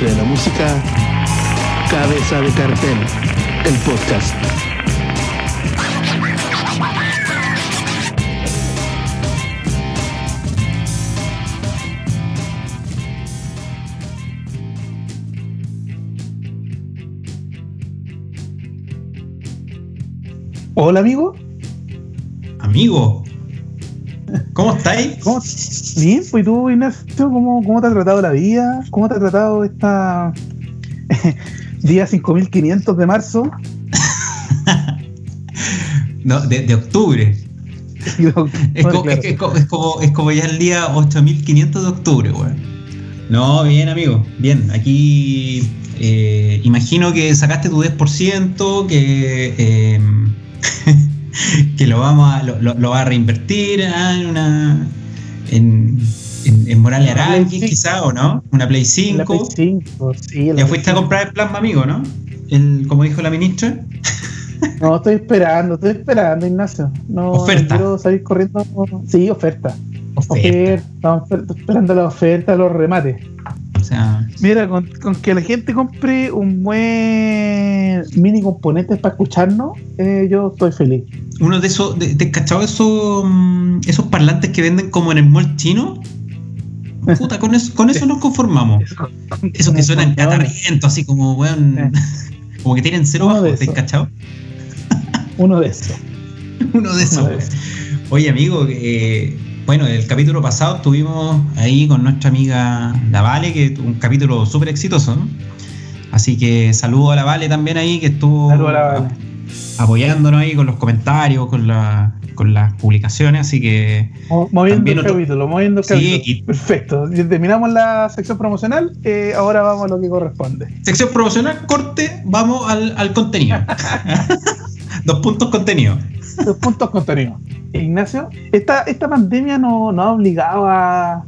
industria de la música, Cabeza de Cartel, el podcast. Hola amigo. Amigo. ¿Cómo estáis? ¿Cómo? Bien, pues tú, Ignacio, ¿cómo, ¿cómo te ha tratado la vida? ¿Cómo te ha tratado esta día 5500 de marzo? no, de, de octubre. es, como, es, es, como, es, como, ya el día 8500 de octubre, weón. No, bien, amigo. Bien, aquí eh, imagino que sacaste tu 10%, que. Eh, que lo vamos a, lo, lo, va a reinvertir ¿eh? en una en, en, en Morales Aranqui, quizá, o no, una Play 5. Play 5 sí, ya fuiste 5. a comprar el plasma, amigo, ¿no? El, como dijo la ministra. No, estoy esperando, estoy esperando, Ignacio. No, oferta. No quiero salir corriendo. Sí, oferta. Oferta. oferta. Estamos esperando la oferta, los remates. O sea, Mira, con, con, que la gente compre un buen mini componentes para escucharnos, eh, yo estoy feliz. Uno de esos, ¿te de, cachado esos, esos parlantes que venden como en el mall chino? Puta, con eso, con eso nos conformamos. Esos que suenan catarriento, así como, weón, como que tienen cero bajo, ¿te cachado? Uno de esos. Uno de esos. Oye, amigo, eh, bueno, el capítulo pasado estuvimos ahí con nuestra amiga La Vale, que un capítulo súper exitoso, ¿no? Así que saludo a La Vale también ahí, que estuvo vale. apoyándonos ahí con los comentarios, con, la, con las publicaciones, así que... Moviendo el otro... capítulo, moviendo el sí, capítulo. Y... Perfecto. Terminamos la sección promocional, eh, ahora vamos a lo que corresponde. Sección promocional, corte, vamos al, al contenido. Dos puntos contenido. Dos puntos contenido. Ignacio, esta, esta pandemia nos no ha obligado a,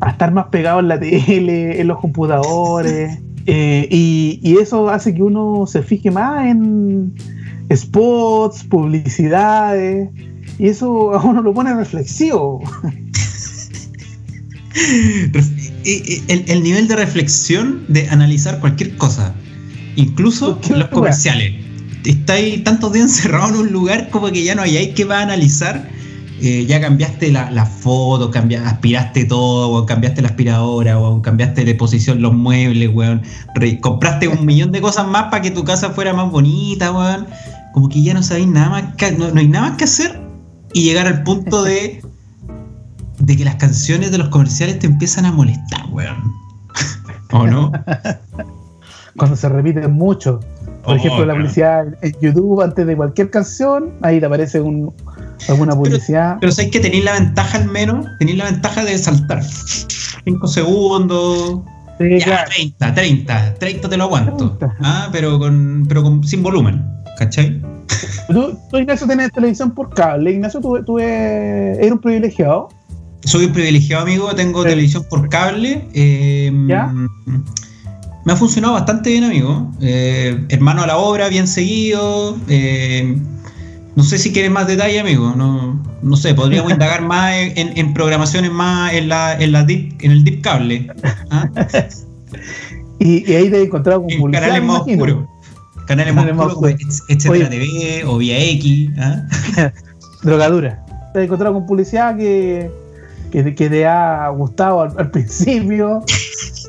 a, estar más pegados en la tele, en los computadores, eh, y, y, eso hace que uno se fije más en spots, publicidades, y eso a uno lo pone reflexivo. el, el nivel de reflexión de analizar cualquier cosa, incluso los comerciales estáis tantos días encerrados en un lugar como que ya no hay que va a analizar. Eh, ya cambiaste la, la foto, cambiaste, aspiraste todo, weón, cambiaste la aspiradora, weón, cambiaste de posición los muebles, weón, compraste un millón de cosas más para que tu casa fuera más bonita, weón. Como que ya no sabéis nada más, que, no, no, hay nada más que hacer y llegar al punto de, de que las canciones de los comerciales te empiezan a molestar, weón. ¿O no? Cuando se repiten mucho. Por oh, ejemplo, la publicidad en YouTube antes de cualquier canción, ahí te aparece un, alguna publicidad. Pero, pero sabéis que tenéis la ventaja al menos, tenéis la ventaja de saltar. 5 segundos. Sí, ya, claro. 30, 30, 30 te lo aguanto. Ah, pero con, pero con sin volumen, ¿cachai? Tú, tú, Ignacio, tenés televisión por cable. Ignacio, tú, tú eres un privilegiado. Soy un privilegiado, amigo. Tengo sí. televisión por cable. Eh, ¿Ya? Me ha funcionado bastante bien, amigo. Eh, hermano a la obra, bien seguido. Eh, no sé si quieres más detalle, amigo. No, no sé, podríamos indagar más en, en, programaciones más en la, en la deep, en el deep cable. ¿ah? y, y, ahí te he encontrado con en canales más oscuros. Canales más oscuros, etcétera TV o Vía X. ¿ah? Drogadura. Te he encontrado con publicidad que, que, que te ha gustado al, al principio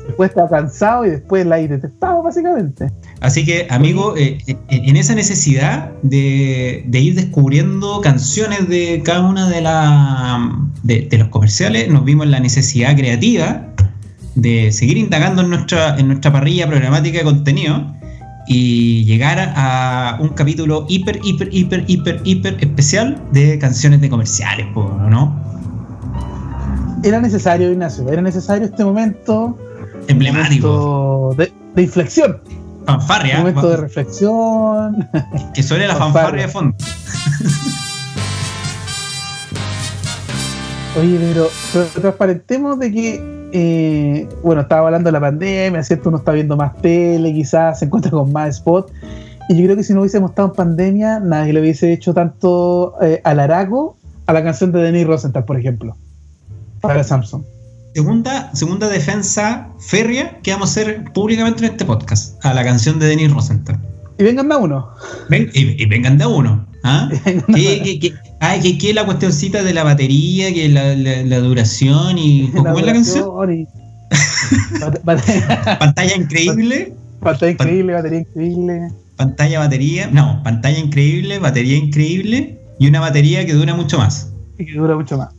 después está cansado y después la hay detestado, básicamente. Así que, amigo, eh, en esa necesidad de, de, ir descubriendo canciones de cada una de, la, de, de, los comerciales, nos vimos en la necesidad creativa de seguir indagando en nuestra, en nuestra parrilla programática de contenido y llegar a un capítulo hiper, hiper, hiper, hiper, hiper especial de canciones de comerciales, ¿no? Era necesario, Ignacio, era necesario este momento emblemático. De, de, inflexión. Fanfarria. Un momento de reflexión. Que suene la fanfarria, de fondo. Oye, pero, pero, transparentemos de que, eh, bueno, estaba hablando de la pandemia, ¿cierto? Uno está viendo más tele, quizás se encuentra con más spot. Y yo creo que si no hubiésemos estado en pandemia, nadie le hubiese hecho tanto eh, alarago a la canción de Denis Rosenthal, por ejemplo, para Samsung. Segunda, segunda defensa férrea que vamos a hacer públicamente en este podcast a la canción de Denis Rosenthal. Y vengan de a uno. Ven- y, y vengan de a uno. ¿ah? ¿Qué, qué, qué- qué es la cuestioncita de la batería, que la, la- la duración y. ¿Cómo es la canción? y- Pantalla increíble. Pantalla increíble, batería increíble. Pantalla, batería. No, pantalla increíble, batería increíble y una batería que dura mucho más. Y que dura mucho más.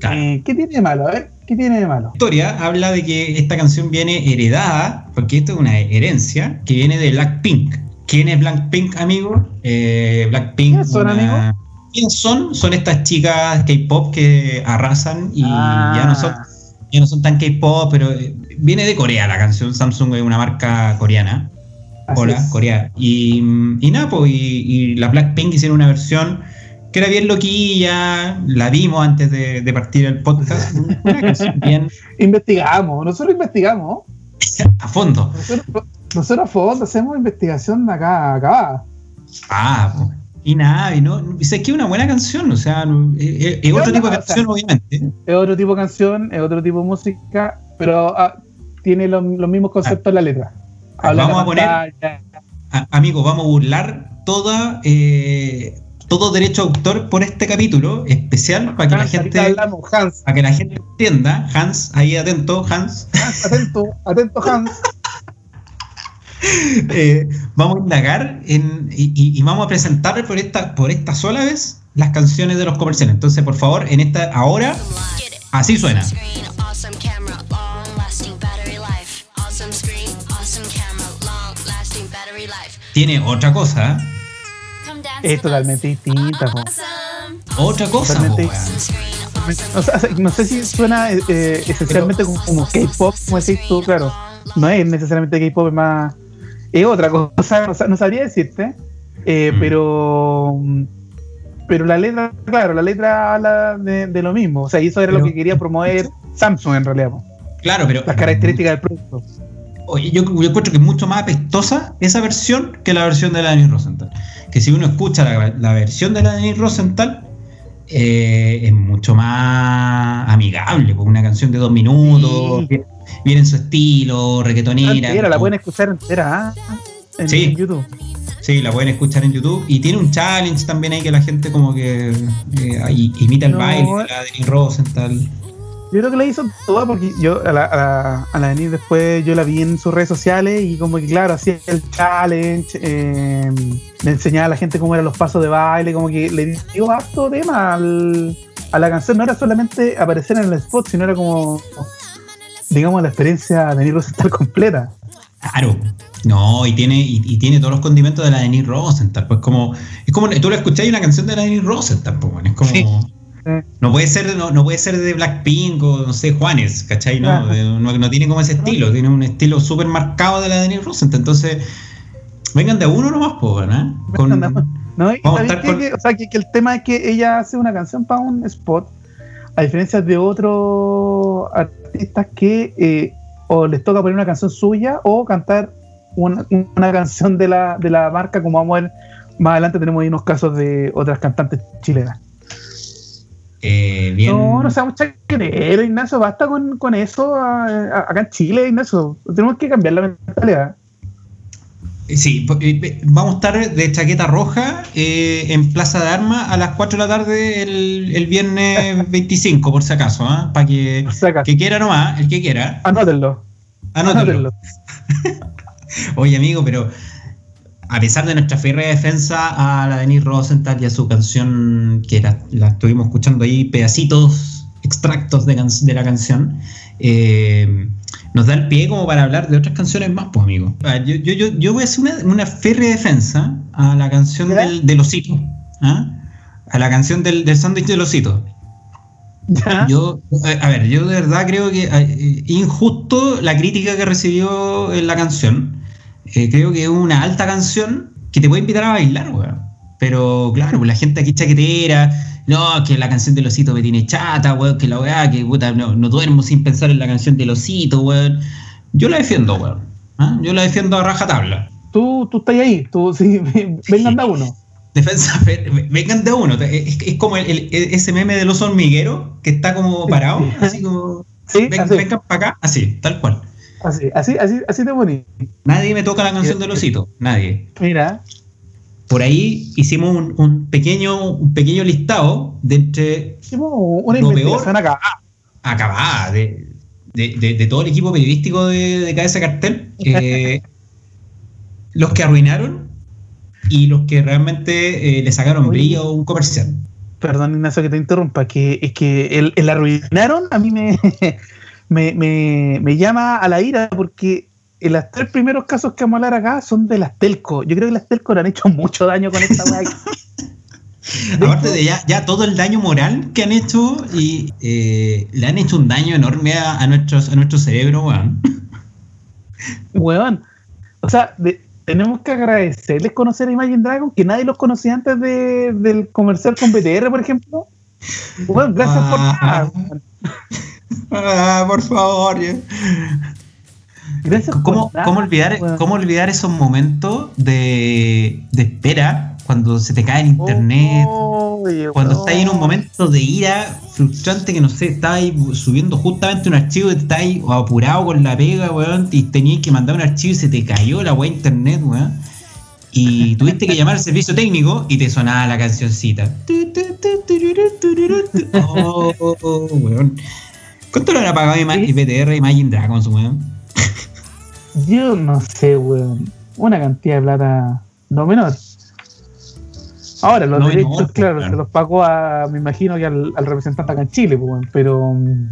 Claro. Eh, ¿Qué tiene de malo? A ver, ¿qué tiene de malo? La historia habla de que esta canción viene heredada, porque esto es una herencia, que viene de Blackpink. ¿Quién es Blackpink, amigo? Eh, Blackpink. ¿Quiénes son, amigo? ¿Quiénes son? Son estas chicas K-pop que arrasan y Ah. ya no son ya no son tan K-pop, pero eh, viene de Corea la canción. Samsung es una marca coreana. Así Hola, es. Corea. Y, y nada, pues, y, y la Blackpink hicieron una versión que era bien loquilla, la vimos antes de, de partir el podcast. Una canción bien Investigamos, nosotros investigamos. a fondo. Nosotros, nosotros a fondo hacemos investigación acá acá. Ah, pues. y nada, y no, es que es una buena canción, o sea, no- es, es- otro tipo de canción, obviamente. Es otro tipo de canción, es otro tipo de música, pero ah, tiene los, los mismos conceptos en la letra. Habla Vamos a poner- amigos, vamos a burlar toda, eh, todo derecho a autor por este capítulo especial para que la Hans, gente, hablamos, Hans, para que la gente entienda. Hans, ahí atento, Hans. Hans, atento, atento Hans. Eh, vamos a indagar en- y, y- y vamos a presentar por esta, por esta sola vez las canciones de los comerciales. Entonces, por favor, en esta ahora, así suena. Tiene otra cosa, ¿eh? Es totalmente distinta. po. Otra cosa. Totalmente. O sea, no sé si suena eh, eh, esencialmente como, como K-pop, como decís tú, claro. No es necesariamente K-pop, es más. Es otra cosa, no, sa- no sabría decirte. eh, Mm. Pero. Pero la letra, claro, la letra habla de, de lo mismo. O sea, y eso era lo que quería promover Samsung en realidad. po. Claro, pero Las características del producto. Yo, yo encuentro que es mucho más apestosa esa versión que la versión de la Denis Rosenthal. Que si uno escucha la, la versión de la Denis Rosenthal, eh, es mucho más amigable, porque una canción de dos minutos, Sí. viene, en su estilo, reggaetonera. Entera, la pueden escuchar entera ¿ah? en, Sí. en YouTube. Sí, la pueden escuchar en YouTube. Y tiene un challenge también ahí que la gente como que eh, imita el No. baile de la Rosenthal. Yo creo que la hizo toda porque yo a la, a la, a la Denise después yo la vi en sus redes sociales y como que claro, hacía el challenge, eh, le enseñaba a la gente cómo eran los pasos de baile, como que le dio harto tema al- a la canción, no era solamente aparecer en el spot, sino era como, digamos, la experiencia de Denise Rosenthal completa. Claro. No, y tiene, y, y tiene todos los condimentos de la Denis Rosenthal. Pues como, es como, tú lo escuchás y una canción de la Denis Rosenthal, pues, bueno, es como. Sí. No puede ser, no, no puede ser de Blackpink o no sé, Juanes, ¿cachai? No, no, no tiene como ese estilo, tiene un estilo súper marcado de la Denis Rosenthal. Entonces, vengan de uno nomás, pues, ¿no? Con- ¿No? Y Vamos a ¿sabéis estar qué? con- Que- o sea, que, que el tema es que ella hace una canción para un spot, a diferencia de otros artistas que eh, o les toca poner una canción suya o cantar una, una canción de la, de la marca, como vamos a ver más adelante tenemos ahí unos casos de otras cantantes chilenas. Eh, bien. No, no seamos chaqueteros, Ignacio, basta con, con eso a- a- acá en Chile, Ignacio. Tenemos que cambiar la mentalidad. Sí, po- eh, vamos a estar de chaqueta roja eh, en Plaza de Armas a las 4 de la tarde el, el viernes 25, por si acaso, ¿ah? Para que, que quiera nomás, el que quiera. Anótenlo. Anótenlo. Oye, amigo, pero a pesar de nuestra férrea defensa a la Denise Rosenthal y a su canción, que la, la estuvimos escuchando ahí, pedacitos, extractos de, can- de la canción, eh, nos da el pie como para hablar de otras canciones más, pues, amigo. Ah, Yo, yo, yo, yo voy a hacer una, una férrea defensa a la canción del, del osito. ¿ah? A la canción del, del sándwich del osito. ¿Ya? Yo, eh, a ver, yo de verdad creo que eh, injusto la crítica que recibió en la canción. Eh, creo que es una alta canción que te puede invitar a bailar, weón. Pero claro, pues la gente aquí chaquetera, no, que la canción del osito me tiene chata, weón, que la weá, que puta, no, no duermo sin pensar en la canción del osito, weón. Yo la defiendo, weón. ¿ah? Yo la defiendo a rajatabla. Tú, tú estás ahí, tú, sí, vengan de uno. Defensa, fe- vengan de uno. Es, es como el- el- ese meme del oso hormiguero que está como parado, así como. Sí, Ven- vengan para acá, así, tal cual. Así, así, así, así de bonito. Nadie me toca la canción del osito, nadie. Mira, Por ahí hicimos un, un pequeño, un pequeño listado de entre hicimos una Lo peor. acabada de, de, de- de todo el equipo periodístico de, de Cabeza de Cartel, eh, los que arruinaron y los que realmente eh, le sacaron Oye. brillo a un comercial. Perdón, Ignacio, que te interrumpa, que es que el, el arruinaron a mí me, me, me, me llama a la ira porque en los tres primeros casos que vamos a hablar acá son de las telco. Yo creo que las telco le han hecho mucho daño con esta weá. Aparte de ya, ya todo el daño moral que han hecho y eh, le han hecho un daño enorme a, a nuestros, a nuestro cerebro, weón. Weón. O sea, de- tenemos que agradecerles conocer a Imagine Dragon, que nadie los conocía antes de- del comercial con BTR, por ejemplo. Weón, gracias por Ah. nada. Ah, por favor. Gracias ¿Cómo, cómo olvidar. ¿Cómo olvidar esos momentos de, de espera cuando se te cae el internet? Cuando estás en un momento de ira frustrante que no sé, estás subiendo justamente un archivo y te estás apurado con la pega, weón, y tenías que mandar un archivo y se te cayó la weá internet, weón. Y tuviste que llamar al servicio técnico y te sonaba la cancioncita. Oh, weón. ¿Cuánto le habrá pagado. IPTR Imagine Dragons, weón? Yo no sé, weón. Una cantidad de plata no menor. Ahora, los No derechos, menor, pues, claro, claro. se los pagó a, me imagino que al, al representante acá en Chile, pues, weón, pero mm,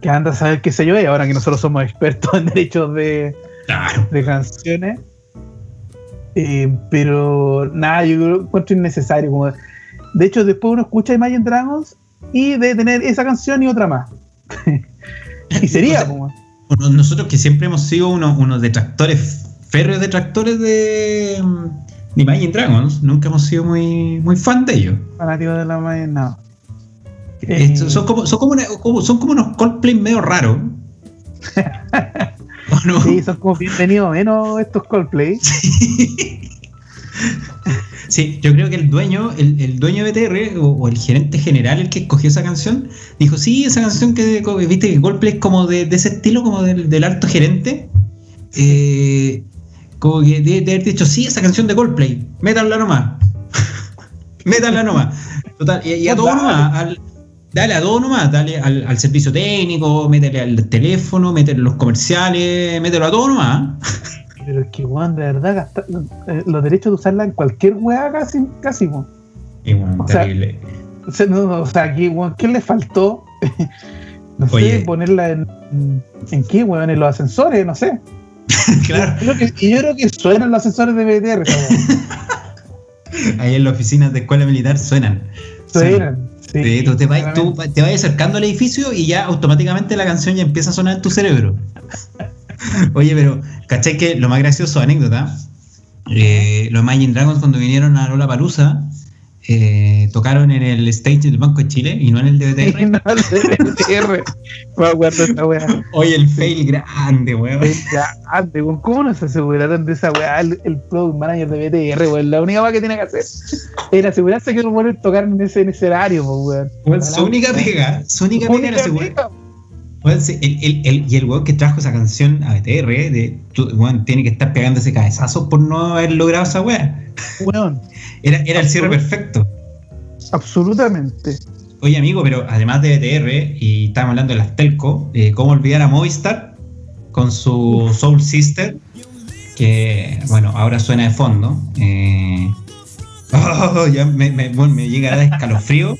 que anda a saber qué sé yo, y ahora que nosotros somos expertos en derechos de, Claro. de canciones. Eh, pero nada, yo creo- encuentro innecesario. Como, de hecho, después uno escucha Imagine Dragons y de tener esa canción y otra más. y sería, como, Nosotros que siempre hemos sido unos, unos detractores, férreos detractores de, mm, de Imagine Dragons, nunca hemos sido muy, muy fan de ellos. fanático de la Imagine, no. Eh, son, como, son, como una- como- son como unos Coldplay medio raros. Sí, son como bienvenidos menos estos Coldplay. Sí, yo creo que el dueño, el, el dueño de BTR o, o el gerente general, el que escogió esa canción, dijo, sí, esa canción que viste que Coldplay es como de, de ese estilo, como del, del alto gerente. Eh, como que de, de haber dicho, sí, esa canción de Coldplay, métanla nomás. métanla nomás. Total, y, y a todo nomás, al- dale a todo nomás, dale al, al servicio técnico, métele al teléfono, métele a los comerciales, mételo a todo nomás. Pero es que, weón, de verdad, gastar, eh, los derechos de usarla en cualquier weá casi, casi, weón. Y bueno, O sea, terrible. O sea, no, no, o sea, aquí, weón, ¿qué le faltó? no Oye. sé, ponerla en, en qué, weón, en los ascensores, no sé. claro. Yo creo que, y yo creo que suenan los ascensores de BTR, weá. Ahí en las oficinas de escuela militar suenan. Suenan. Sí, Sí, tú te vas, tú te vas acercando al edificio y ya automáticamente la canción ya empieza a sonar en tu cerebro. Oye, pero, ¿cachai que lo más gracioso, anécdota? Eh, los Imagine Dragons cuando vinieron a Lola Palusa tocaron en el stage del Banco de Chile y no en el de Sí, BTR. no, el de BTR. Me acuerdo de esa weá. Oye, el fail grande, weón. Ya, ande, weón, ¿Cómo no se aseguraron de esa weá el, el product manager de BTR, weón? La única weá que tiene que hacer era asegurarse que los buenos tocaran en ese, en ese horario, weón. Weón, Su única pega, su única pega era asegurar. Sí, el, el- el- y el weón que trajo esa canción a BTR, de, tú, weón, tiene que estar pegándose cabezazos por no haber logrado esa weá. Weón, Era, era el cierre perfecto. absolutamente. Oye, amigo, pero además de BTR, y estamos hablando de las Telco, eh, ¿cómo olvidar a Movistar con su Soul Sister? Que, bueno, ahora suena de fondo. Eh, oh, ya me, me, bueno, me llega a escalofrío.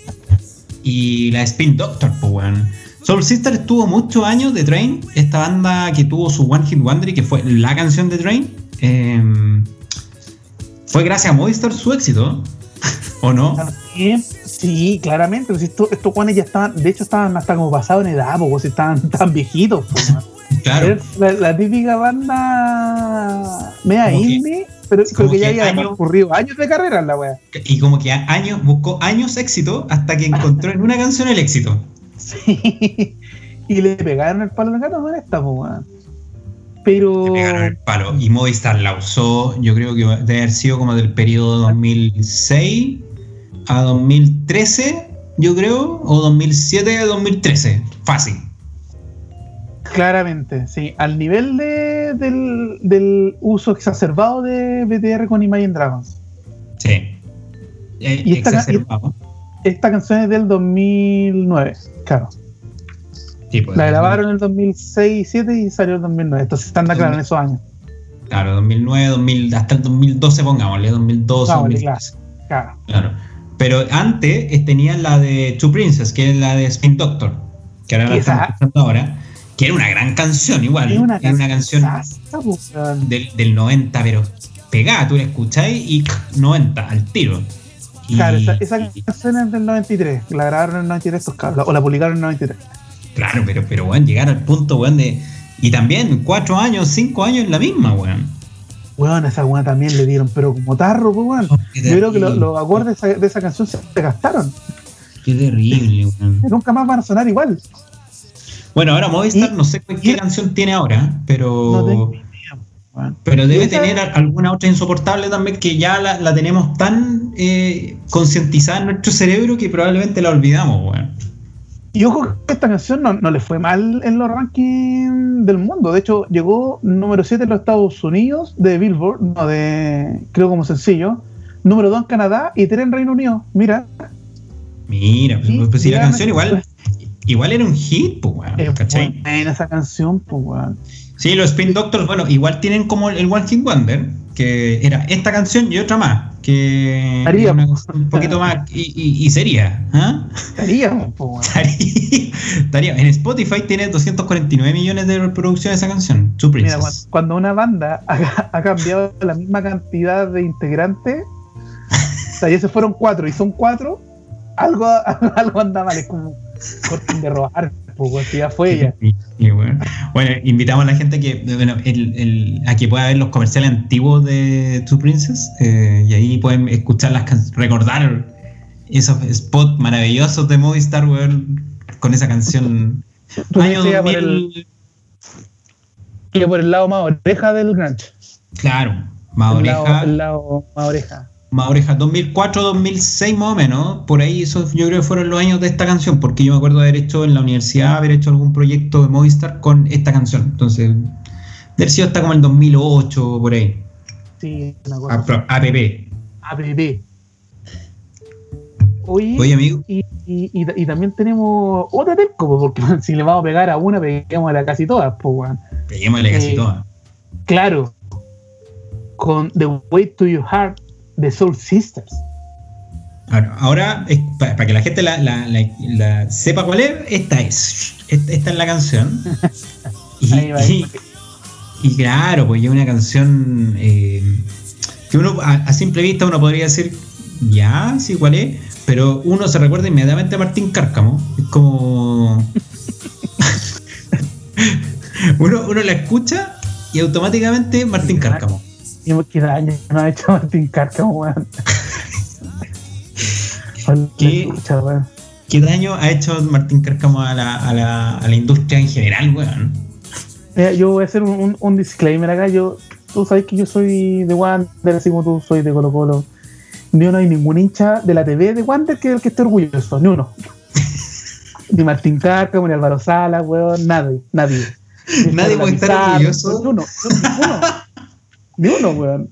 Y la Spin Doctor, pues, weón. Soul Sister estuvo muchos años de Train, esta banda que tuvo su One Hit Wonder y que fue la canción de Train. eh, fue gracias a Movistar su éxito, ¿o no? Sí, claramente. Pues estos, estos guanes ya estaban, de hecho, estaban hasta como pasados en edad, pues, estaban tan viejitos. pues. Claro. La, la típica banda media indie, pero creo que ya había años- transcurrido años de carrera en la wea. Y como que años, buscó años éxito hasta que encontró en una canción el éxito. Sí. Y le pegaron el palo al gato con esta, weón. Pero. Le pegaron el palo. Y Movistar la usó, yo creo que debe haber sido como del periodo 2006 a 2013, yo creo, o 2007 a 2013. Fácil. Claramente, sí. Al nivel de, del, del uso exacerbado de BTR con Imagine Dragons. Sí. Eh, Y esta- exacerbado. Esta canción es del 2009, claro. Sí, pues, La grabaron en el 2006 2007 y salió en el 2009. Entonces están de claro en esos años. Claro, 2009, 2000, hasta el 2012, pongámosle, 2012, Vámonos, 2013. Claro. Claro. Pero antes eh, tenían la de Two Princess, que es la de Spin Doctor, que ahora la estamos escuchando ahora, que era una gran canción igual. Es una, era una canción weón. del, del 90, pero pegada, tú la escucháis y 90 al tiro. Y- Claro, esa, esa y- canción es del 93. La grabaron en el 93 estos cabros, o la publicaron en el 93. claro, pero, pero weón, llegar al punto, weón, de. Y también, cuatro años, cinco años en la misma, weón. Weón, esa weón también le dieron, pero como tarro, pues weón. Oh, Yo creo que lo- los acordes de esa, de esa canción se gastaron. Qué terrible, weón. Nunca más van a sonar igual. Bueno, ahora Movistar, Y- no sé qué y- canción tiene ahora, pero. No tengo Pero debe esa- tener alguna otra insoportable también que ya la, la tenemos tan eh, concientizada en nuestro cerebro que probablemente la olvidamos, weón. Y ojo que esta canción no, no le fue mal en los rankings del mundo. De hecho, llegó número 7 en los Estados Unidos de Billboard, no de, creo como sencillo. Número 2 en Canadá y 3 en Reino Unido. Mira, Mira, pues, Sí, pues si la canción igual, igual era un hit, pues, weón. ¿cachai? buena esa canción, pues weón. Sí, los Spin Doctors, bueno, igual tienen como el One Hit Wonder, que era esta canción y otra más, que Haría. una cosa un poquito más y, y- y sería, ¿ah? Estaríamos, weón. Estaría- estaría- En Spotify tiene 249 millones de reproducciones esa canción, Two Mira, cuando una banda ha, ha cambiado la misma cantidad de integrantes, o sea, ya se fueron cuatro y son cuatro, algo, algo anda mal, es como corten de robar, pues, si ya fue bueno, Bueno, invitamos a la gente que, bueno, el- el- a que pueda ver los comerciales antiguos de Two Princess eh, y ahí pueden escuchar las can- recordar esos spots maravillosos de Movistar, weón, con esa canción. Tú Año dices, por el- 2000, por el lado más oreja del grunge. claro, más el, lado, oreja, el lado más oreja. Más oreja, 2004, 2006 más o menos, por ahí esos yo creo que fueron los años de esta canción, porque yo me acuerdo de haber hecho en la universidad, haber hecho algún proyecto de Movistar con esta canción, entonces, de haber sido hasta como el 2008, por ahí. Sí, una cosa. APP. APP. Oye, Oye, amigo. y, y, y- y también tenemos otra telco, porque si le vamos a pegar a una, peguemos a casi todas, pues, weón. Peguémosle casi Eh, toda. Claro, con The Way to Your Heart de Soul Sisters. Ahora, ahora, es- pa- para que la gente la, la- la- la sepa cuál es, esta es. Esta, es la canción. Y, Ahí va, y- y claro, pues ya una canción eh, que uno a, a simple vista uno podría decir, ya, sí, cuál es, pero uno se recuerda inmediatamente a Martín Cárcamo. Es como. uno, uno la escucha y automáticamente Martín Cárcamo. Y qué daño no ha hecho Martín Cárcamo, weón. ¿Qué? ¿Qué daño ha hecho Martín Cárcamo a la, a la, a la industria en general, weón? Mira, yo voy a hacer un, un- un disclaimer acá. Yo, tú sabes que yo soy de Wander, así como tú soy de Colo Colo. Ni uno hay ningún hincha de la TV de Wander que el que esté orgulloso, ni uno. ni Martín Cárcamo, ni Álvaro Sala, weón, nadie, nadie. Ni Nadie puede estar orgulloso. Ni uno, ni uno. Ni uno, weón.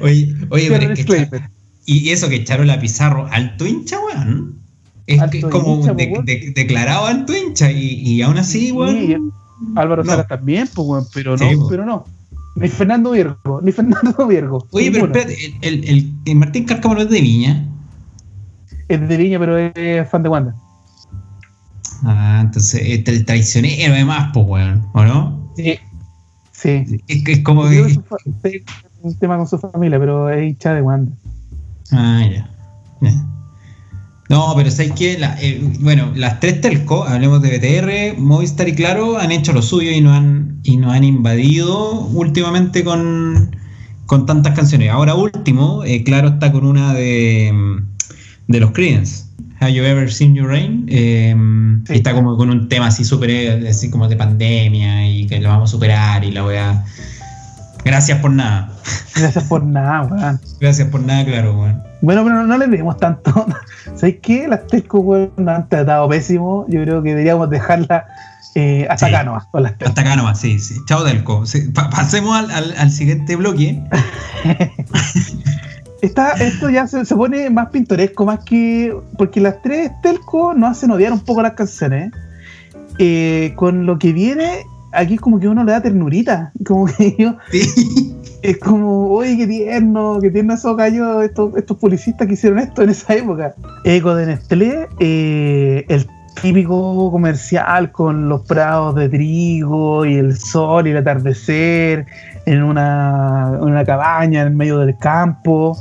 Oye, oye, Pero es que y eso que echaron la Pizarro alto hincha, weón. Es Alto que es como hincha, de- weón. de- declarado alto hincha y, y aún así, Sí, weón. Álvaro No. Sala también, pues, weón, pero no, Sí, pero no. Ni Fernando Virgo, ni Fernando Virgo. Oye, pero espérate, el, el, el- el Martín Cárcamo no es de Viña. Es de Viña, pero es fan de Wander. Ah, entonces es tra- traicionero además, pues, weón, ¿o no? Sí. Sí. Es, como que su un tema con su familia, pero es hincha de Wander. Ah, ya. Ya. No, pero sabes que bueno, las tres telco, hablemos de BTR, Movistar y Claro, han hecho lo suyo y nos han, y nos han invadido últimamente con, con tantas canciones. Ahora último, eh, Claro está con una de, de los Creedence. Have you ever seen your rain? Eh, Sí. y Está como con un tema así súper, así como de pandemia y que lo vamos a superar y la weá. Gracias por nada. Gracias por nada, weón. Gracias por nada, claro, weón. Bueno, pero no, no le demos tanto. ¿Sabes qué? Las Telco, weón, nos han tratado pésimo. Yo creo que deberíamos dejarla eh, hasta Sí. acá nomás, con las. Hasta acá nomás, sí, sí. Chao, Delco. Sí, pa- pasemos al, al- al siguiente bloque. Está, esto ya se, se pone más pintoresco, más que. Porque las tres Telco nos hacen odiar un poco las canciones. Eh, con lo que viene, aquí como que uno le da ternurita. Como que yo. Sí. Es como, oye, qué tierno, qué tierno esos gallos, estos, estos publicistas que hicieron esto en esa época. Eco de Nestlé, eh, el típico comercial con los prados de trigo y el sol y el atardecer en una, en una cabaña en medio del campo.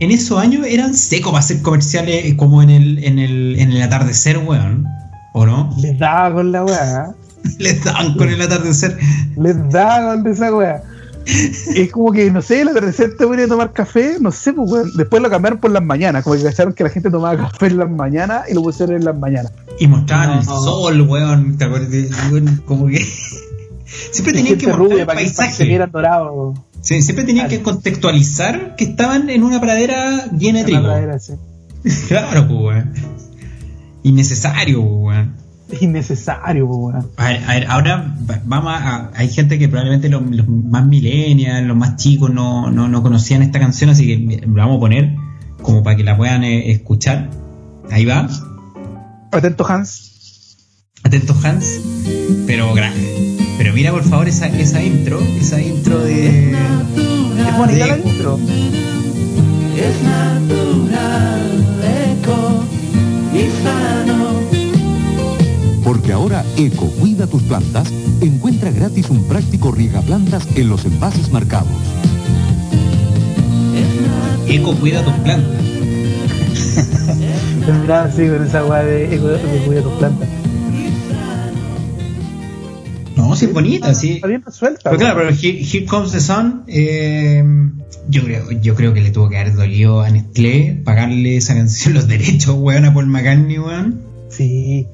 En esos años eran secos para hacer comerciales eh, como en el, en el, en el atardecer, weón. ¿O no? Les daba con la weá, Les daban con el atardecer. les daba con esa weá. Es como que, no sé, el atardecer te voy a tomar café, no sé, pues weón. Después lo cambiaron por las mañanas, como que cacharon que la gente tomaba café en las mañanas y lo pusieron en las mañanas. Y mostraban No. el sol, weón. ¿Te acuerdas? Como que. Siempre tenían que mostrar rubia el para que, para Sí, siempre tenían que contextualizar que estaban en una pradera llena de trigo. pradera, sí. Claro, pues, weón. Innecesario, pues, weón. Es innecesario, pues, weón. A ver, a ver, ahora va- vamos a. Hay gente que probablemente los, los más millennials, los más chicos, no, no, no conocían esta canción, así que la vamos a poner como para que la puedan eh, escuchar. Ahí va. Atento, Hans. Atentos, Hans. Pero grande. Pero mira, por favor, esa, esa intro. Esa intro de. Es bonita la intro. Es natural, eco y sano. Porque ahora Eco Cuida tus plantas encuentra gratis un práctico riegaplantas en los envases marcados. Eco cuida tus plantas. Me miraba así con esa weá de eco cuida tus plantas. No, sí es bonita, sí. Está bien resuelta. Pero claro, pero Here, Here Comes the Sun, eh, yo creo, yo creo que le tuvo que haber dolido a Nestlé pagarle esa canción los derechos, weón, a Paul McCartney, weón. Sí.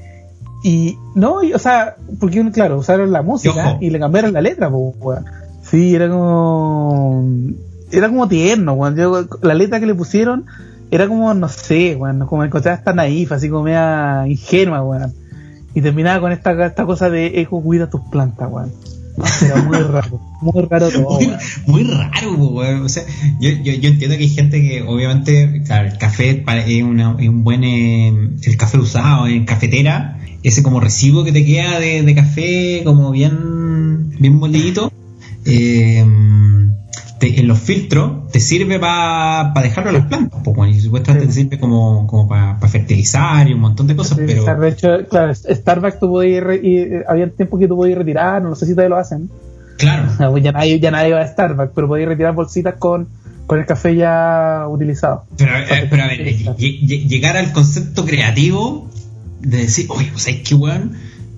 Y no, y, o sea, porque claro, usaron la música y le cambiaron la letra, pues, weón. Sí, era como. Era como tierno, weón. Yo, la letra que le pusieron era como, no sé, weón, como encontraba esta naif, así como media ingenua, weón. Y terminaba con esta, esta cosa de eco, cuida tus plantas, weón. Era muy raro, muy raro todo, Muy, muy raro, weón. O sea, yo, yo, yo entiendo que hay gente que, obviamente, el café es, una- es un buen. eh, el café usado en cafetera, ese como recibo que te queda de, de café, como bien, bien molidito, eh, te- en los filtros, te sirve para dejarlo a las plantas, po, weón, y supuestamente Sí. te sirve como, como para fertilizar y un montón de cosas, pero. De hecho, claro, Starbucks tú podías, y, eh, había tiempo que tú podías retirar, no sé si todavía lo hacen. Claro. Pues ya nadie, ya nadie va a Starbucks, pero podéis retirar bolsitas con, con el café ya utilizado. Pero, eh, pero a ver, lle- lle- llegar al concepto creativo de decir, oye, pues ¿sabes qué, weón?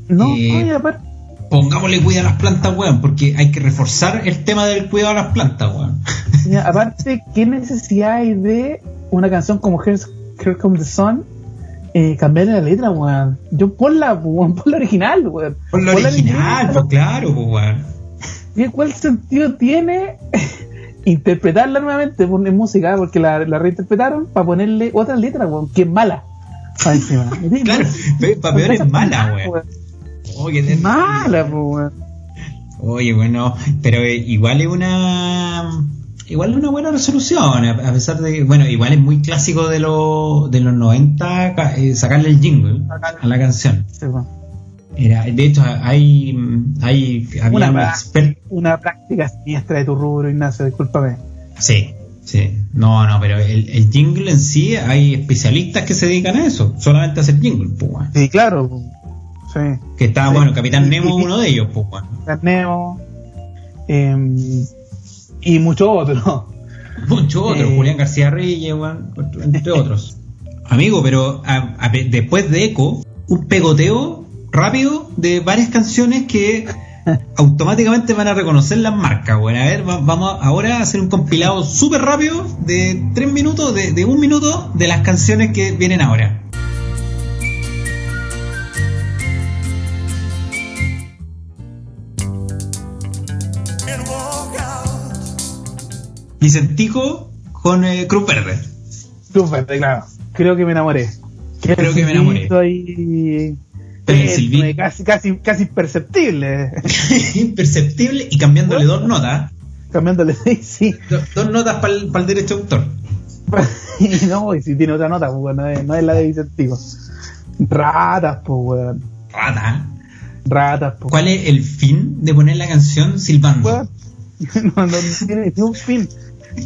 No, Eh, no, y aparte, Pongámosle cuidado a las plantas, weón, porque hay que reforzar el tema del cuidado a las plantas, weón. ya, aparte, ¿qué necesidad hay de una canción como Here's- Here Comes the Sun? Eh, cambiarle la letra, weón. Yo ponla, weón, pon la original, weón. Ponla en original, pues claro, pues, weón. ¿Qué- ¿Cuál sentido tiene interpretarla nuevamente por- en música? Porque la, la reinterpretaron para ponerle otra letra, weón, que es mala. Para encima. Claro, para peor es mala, weón. Oye, mala, pues. Oye, bueno, pero eh, igual es una igual es una buena resolución, a, pesar de bueno, igual es muy clásico de, los de los 90 ca- eh, sacarle el jingle a la canción. Sí. Era, de hecho, hay, hay había Una un. Una práctica siniestra de tu rubro, Ignacio, discúlpame. Sí, sí. No, no, pero el, el jingle en sí, hay especialistas que se dedican a eso, solamente a hacer jingle, weón. Sí, claro. Sí. Que está, Sí. bueno, Capitán Nemo uno de ellos, pues, weón. Nemo. em, y muchos otros. Muchos otros, Eh. Julián García Reyes, entre otros. Amigo, pero a- a- después de Eco, un pegoteo rápido de varias canciones que automáticamente van a reconocer las marcas, weón. A ver, va- vamos ahora a hacer un compilado súper rápido de tres minutos, de, de un minuto, de las canciones que vienen ahora. Vicentico con eh, Cruz Verde. Cruz Verde, claro. Creo que me enamoré. Creo que me enamoré. Ahí, silbito. casi, casi, casi imperceptible. Imperceptible y cambiándole dos notas. Cambiándole, sí, sí. Do- dos notas para el, derecho de autor. Y no, y si tiene otra nota, pues bueno, no es, no es la de Vicentico. Ratas, pues weón. Rata. Ratas, pues. ¿Cuál es el fin de poner la canción silbando? Weón. No, no tiene ni un fin.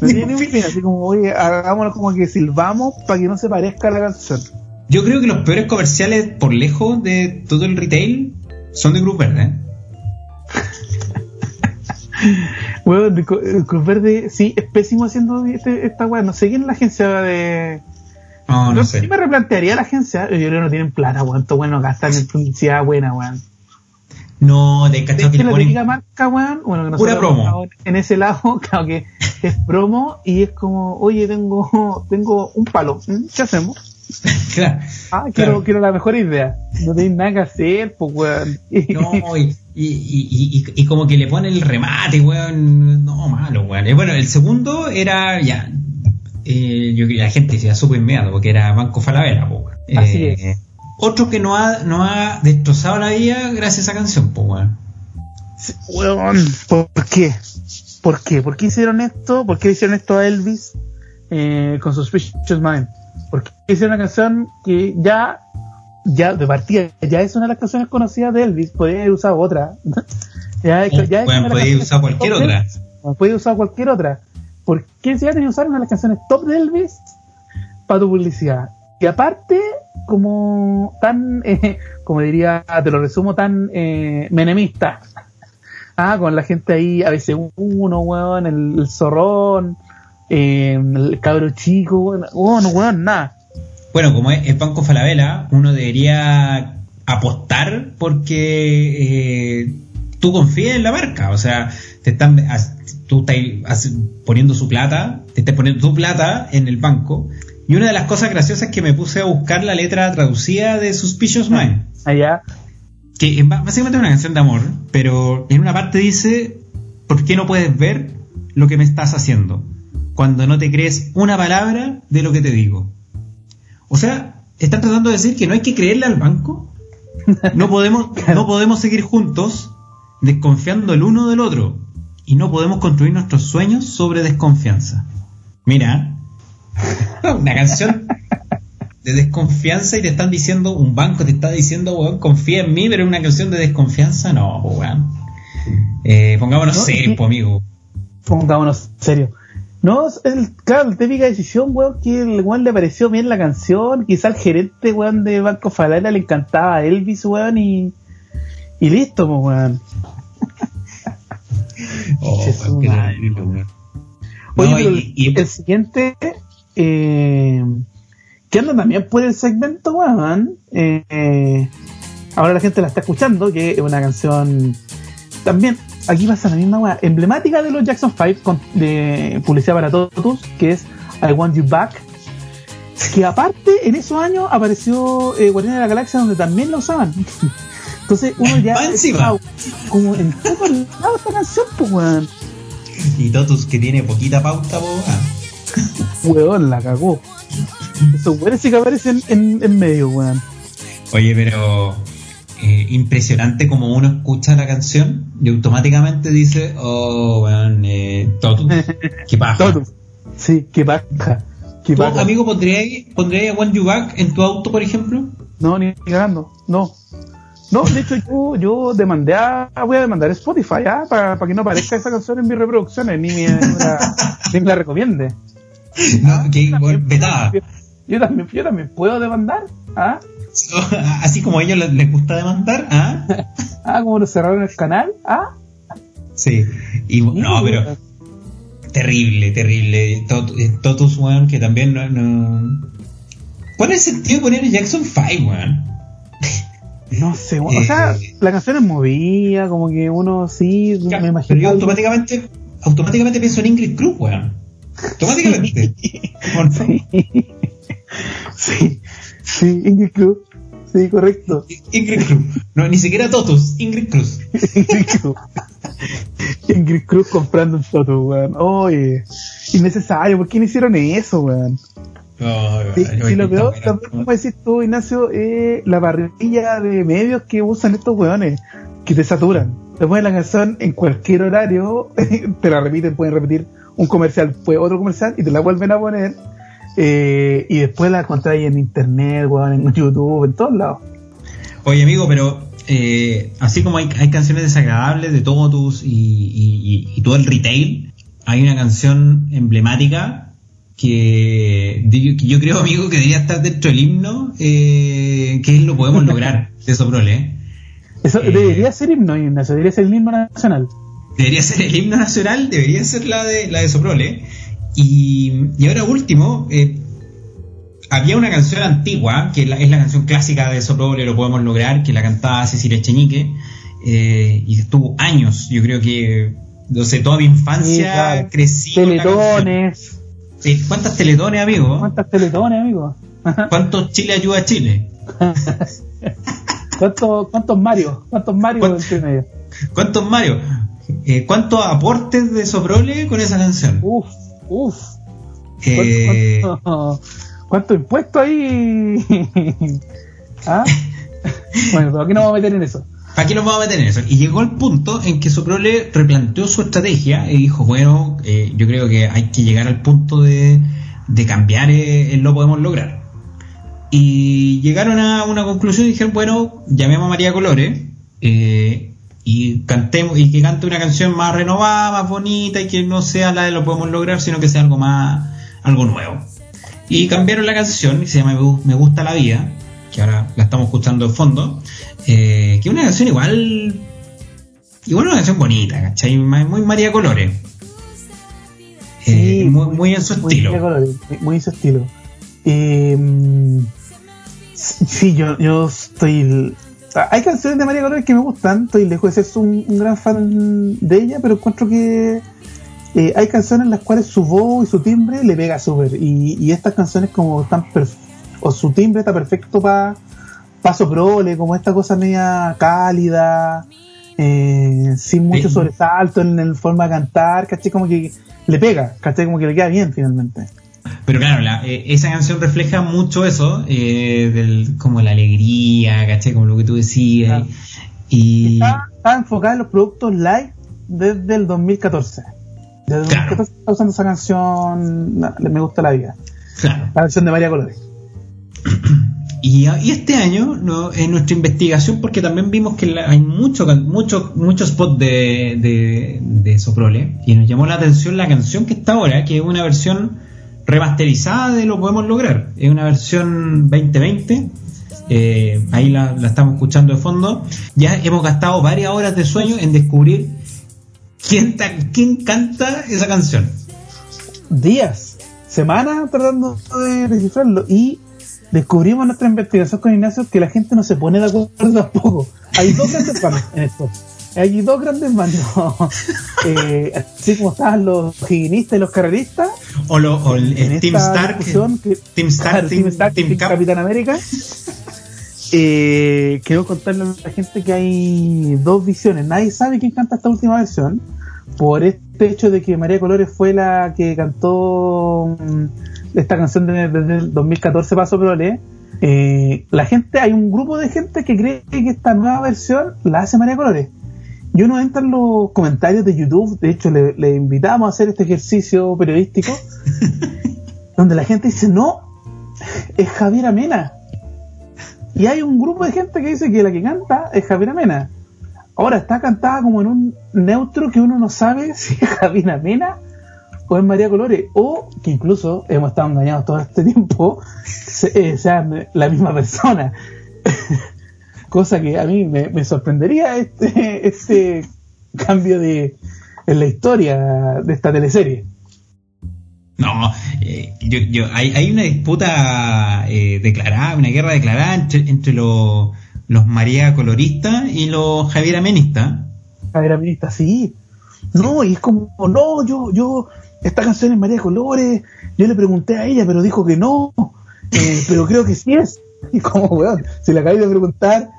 No tiene ni un fin, así como, oye, hagámoslo como que silbamos para que no se parezca a la canción. Yo creo que los peores comerciales por lejos de todo el retail son de Cruz Verde. ¿eh? El Cruz Verde, sí, es pésimo haciendo este- esta weá. No sé quién es la agencia de. No, sé. sí me replantearía la agencia. Yo creo que no tienen plata, weón. Estos weón no gastan en publicidad buena, weón. No, de cachado que le la ponen típica marca, weón, bueno, que Pura promo. En ese lado, claro que es promo y es como, oye, tengo, tengo un palo. ¿Mm? ¿Qué hacemos? Claro. Ah, quiero, Claro. quiero la mejor idea. No tenéis nada que hacer, pues, weón. No, y, y, y, y, como que le pone el remate, weón. No, malo, weón. Y bueno, el segundo era ya. Eh, yo la gente se supo inmediato porque era Banco Falabella, weón. Así Eh, Otro que no ha, no ha destrozado la vida gracias a esa canción, pues, weón. Weón, ¿por qué? ¿Por qué? ¿Por qué hicieron esto? ¿Por qué hicieron esto a Elvis eh, con Suspicious Mind? ¿Por qué hicieron una canción que ya, ya de partida, ya es una de las canciones conocidas de Elvis? Podría haber usado otra. ya es, ya es Bueno, podía usar cualquier otra. Podía usar cualquier otra. ¿Por qué se que usar una de las canciones top de Elvis para tu publicidad? Y aparte, como tan, eh, como diría, te lo resumo, tan eh, menemista. Ah, con la gente ahí, a veces uno, weón, el, el zorrón, eh, el cabro chico, weón, oh, no, weón, nada. Bueno, como es, es Banco Falabella, uno debería apostar porque eh, tú confías en la marca. O sea, te están, tú estás poniendo su plata, te estás poniendo tu plata en el banco. Y una de las cosas graciosas es que me puse a buscar la letra traducida de Suspicious Mind. Allá, Que es ba- básicamente es una canción de amor, pero en una parte dice, ¿por qué no puedes ver lo que me estás haciendo? Cuando no te crees una palabra de lo que te digo. O sea, están tratando de decir que no hay que creerle al banco. No podemos, no podemos seguir juntos desconfiando el uno del otro. Y no podemos construir nuestros sueños sobre desconfianza. Mira, una canción de desconfianza y te están diciendo, un banco te está diciendo, weón, confía en mí, pero es una canción de desconfianza, no, weón. Eh, pongámonos No, serios, amigo. pongámonos serio. No, el, claro, la típica decisión, weón, que el weón le pareció bien la canción, quizá al gerente, weón, de Banco Falabella le encantaba a Elvis, weón, y, y listo, pues, weón. Oh, weón. Oye, No, pero y- y- el siguiente, eh, que anda también por el segmento, weón. eh, ahora la gente la está escuchando, que es una canción también, aquí pasa la misma weá, emblemática de los Jackson 5, con, de publicidad para todos, que es I Want You Back. Que aparte, en esos años apareció eh, Guardianes de la Galaxia, donde también lo usaban. Entonces uno ya estaba como en todos lados esta canción, pues weón. Y Totus que tiene poquita pauta, po, ah. Weón, la cagó. Esos weones sí que aparecen en, en medio, weón. Oye, pero eh, impresionante como uno escucha la canción y automáticamente dice, oh, weón, eh, Totus, qué paja. Todo. Sí, qué paja. Qué ¿Tú, paja. amigo, pondrías pondrías One You Back en tu auto, por ejemplo? No, ni ganando. No. No, de hecho yo, yo demandé a, voy a demandar a Spotify, ¿ah? Para, para que no aparezca esa canción en mis reproducciones, ni me, ni me la, ni me la recomiende. No, que bueno, vetada. Yo también, yo también puedo demandar, ¿ah? Así como a ellos les, les gusta demandar, ¿ah? Ah, como lo cerraron el canal, ¿ah? Sí. Y, no, pero terrible, terrible. Eh, Totus, weón, que también no, no- ¿Cuál es el sentido de poner Jackson 5, weón? No sé, o sea, Eh. la canción es movida, como que uno sí, me Pero imagino. yo algo- automáticamente, automáticamente pienso en Ingrid Cruz, weón. Automáticamente. ¿O no? Sí, sí, sí, Ingrid Cruz. Sí, correcto. Ingrid Cruz. No, ni siquiera Totus, Ingrid Cruz. Ingrid Cruz. Ingrid Cruz comprando un toto, weón. Oye, innecesario, ¿por qué no hicieron eso, weón? Sí, sí, lo peor, también, como decís tú, Ignacio, es la parrilla de medios que usan estos weones, que te saturan. Te ponen la canción en cualquier horario, te la repiten, pueden repetir un comercial, pues otro comercial, y te la vuelven a poner, eh, y después la encontráis en internet, weón, en YouTube, en todos lados. Oye, amigo, pero eh, así como hay, hay canciones desagradables de Totus y, y- y- todo el retail, hay una canción emblemática que, que yo creo, amigo, que debería estar dentro del himno, eh, que es Lo Podemos Lograr, de Soprole. Eso Eh. debería ser himno, Ignacio, debería ser el himno nacional. Debería ser el himno nacional, debería ser la de, la de Soprole. Y, y ahora último, eh, había una canción antigua, que es la, es la canción clásica de Soprole, Lo Podemos Lograr, que la cantaba Cecilia Echenique, eh, y estuvo años, yo creo que, no sé, toda mi infancia Sí, crecí. Teletones. Sí, ¿Cuántas teletones, amigo? ¿Cuántas teletones, amigo? ¿Cuántos Chile ayuda a Chile? ¿Cuántos, cuántos Mario? ¿Cuántos Mario ¿Cuánto? entre medio? ¿Cuántos Mario? Eh, ¿Cuántos aportes de Soprole con esa canción? Uf, uf. Eh, ¿Cuánto, cuánto, cuánto impuesto ahí? ¿Ah? Bueno, pero aquí no vamos a meter en eso. ¿Para qué nos vamos a meter en eso? Y llegó el punto en que Soprole replanteó su estrategia y dijo, bueno, eh, yo creo que hay que llegar al punto de, de cambiar eh, el lo podemos lograr. Y llegaron a una conclusión y dijeron, bueno, llamemos a María Colores eh, y cantemos y que cante una canción más renovada, más bonita y que no sea la de lo podemos lograr, sino que sea algo más, algo nuevo. Y cambiaron la canción y se llama Me Gu- Me gusta la vida, que ahora la estamos escuchando de fondo, eh, que es una canción igual, igual una canción bonita, ¿cachai? Muy María Colores. Eh, muy, muy en su muy estilo. colores, muy en su estilo. Eh, sí, yo, yo estoy. Hay canciones de María Colores que me gustan, estoy lejos de ser un, un gran fan de ella, pero encuentro que eh, hay canciones en las cuales su voz y su timbre le pega súper. Y, y estas canciones, como están o su timbre está perfecto para Paso Prole, como esta cosa media cálida, eh, sin mucho Sí. sobresalto en la forma de cantar, ¿cachai? Como que le pega, ¿cachai? Como que le queda bien finalmente. Pero claro, la- eh, esa canción refleja mucho eso, eh, del, como la alegría, ¿cachai? Como lo que tú decías. Claro. Y, Está, está enfocada en los productos live desde el 2014. Desde el Claro. 2014 está usando esa canción, Me gusta la vida. claro. La canción de María Colores. Y, y este año, ¿no? en nuestra investigación, porque también vimos que la- hay mucho, can- mucho, mucho spot de, de, de Soprole, y nos llamó la atención la canción que está ahora, que es una versión remasterizada de Lo Podemos Lograr. Es una versión 2020. eh, ahí la, la estamos escuchando de fondo. Ya hemos gastado varias horas de sueño en descubrir quién, ta- quién canta esa canción. Días, semanas tratando de descifrarlo. Y descubrimos nuestra investigación con Ignacio que la gente no se pone de acuerdo tampoco. Hay dos grandes bandos en esto. Hay dos grandes bandos. Eh, así como estaban los higienistas y los carreristas. O, lo, o el, el Team Stark. que- Team Stark, claro, Team, Team Stark, Team Team Cap. Capitán América. Eh, quiero contarle a la gente que hay dos visiones. Nadie sabe quién canta esta última versión. Por este hecho de que María Colores fue la que cantó mm, esta canción de- desde el 2014 Paso Prole. Eh, la gente, hay un grupo de gente que cree que esta nueva versión la hace María Colores. Y uno entra en los comentarios de YouTube, de hecho le, le invitamos a hacer este ejercicio periodístico, donde la gente dice, no, es Javier Amena. Y hay un grupo de gente que dice que la que canta es Javier Amena. Ahora está cantada como en un neutro que uno no sabe si es Javier Amena o es María Colores, o que incluso hemos estado engañados todo este tiempo, eh, sean la misma persona. Cosa que a mí me, me sorprendería este, este cambio de en la historia de esta teleserie. No, eh, yo, yo, hay, hay una disputa eh, declarada, una guerra declarada entre, entre los, los María Coloristas y los Javier Amenistas. Javier Aminista, sí. No, y es como, no, yo, yo, esta canción es María Colores, yo le pregunté a ella, pero dijo que no, eh, pero creo que sí es. Y como, weón, si le acabé de preguntar,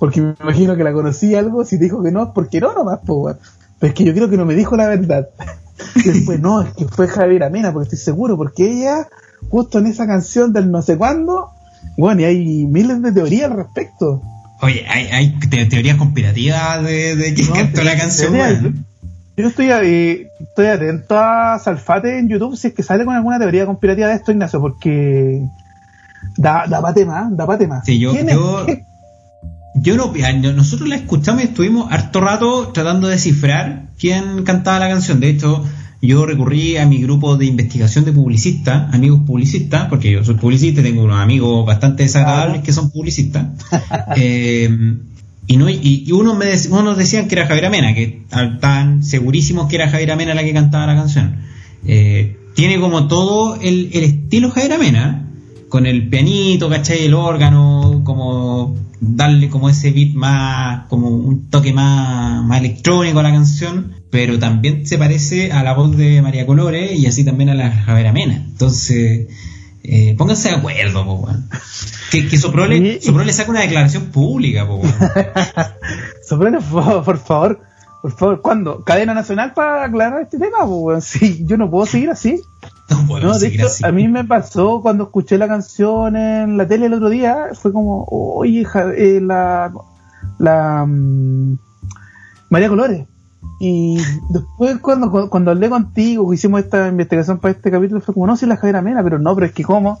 porque me imagino que la conocí algo, si te dijo que no, es porque no nomás, po, weón. Pero es que yo creo que no me dijo la verdad. Y después, no, es que fue Javier Amena, porque estoy seguro, porque ella, justo en esa canción del no sé cuándo, bueno, y hay miles de teorías al respecto. Oye, hay, hay te- teorías conspirativas de, de quién No, cantó la canción, weón. Yo estoy, ahí- estoy atento a Salfate en YouTube si es que sale con alguna teoría conspirativa de esto, Ignacio, porque da, da pa' tema, da pa' tema. Sí, yo, yo, yo no, nosotros la escuchamos y estuvimos harto rato tratando de descifrar quién cantaba la canción. De hecho, yo recurrí a mi grupo de investigación de publicistas, amigos publicistas, porque yo soy publicista y tengo unos amigos bastante desagradables que son publicistas. Eh, y, no, y, y unos, me unos decían que era Javier Amena, que estaban segurísimos que era Javier Amena la que cantaba la canción. Eh, tiene como todo el, el estilo Javier Amena, con el pianito, ¿cachai? El órgano, como darle como ese beat más, como un toque más, más electrónico a la canción, pero también se parece a la voz de María Colores y así también a la Javier Amena. Entonces, eh, pónganse de acuerdo, po. Que, que Soprole, Soprole saca una declaración pública, po. Soprano, por, por favor, por favor, ¿cuándo? ¿Cadena nacional para aclarar este tema? Sí, yo no puedo seguir así. No de hecho, así. a mí me pasó cuando escuché la canción en la tele el otro día, fue como, oye, ja- eh, la, la mm, María Colores. Y después cuando, cuando, cuando hablé contigo, que hicimos esta investigación para este capítulo, fue como, no, si la Javier Amena, pero no, pero es que cómo.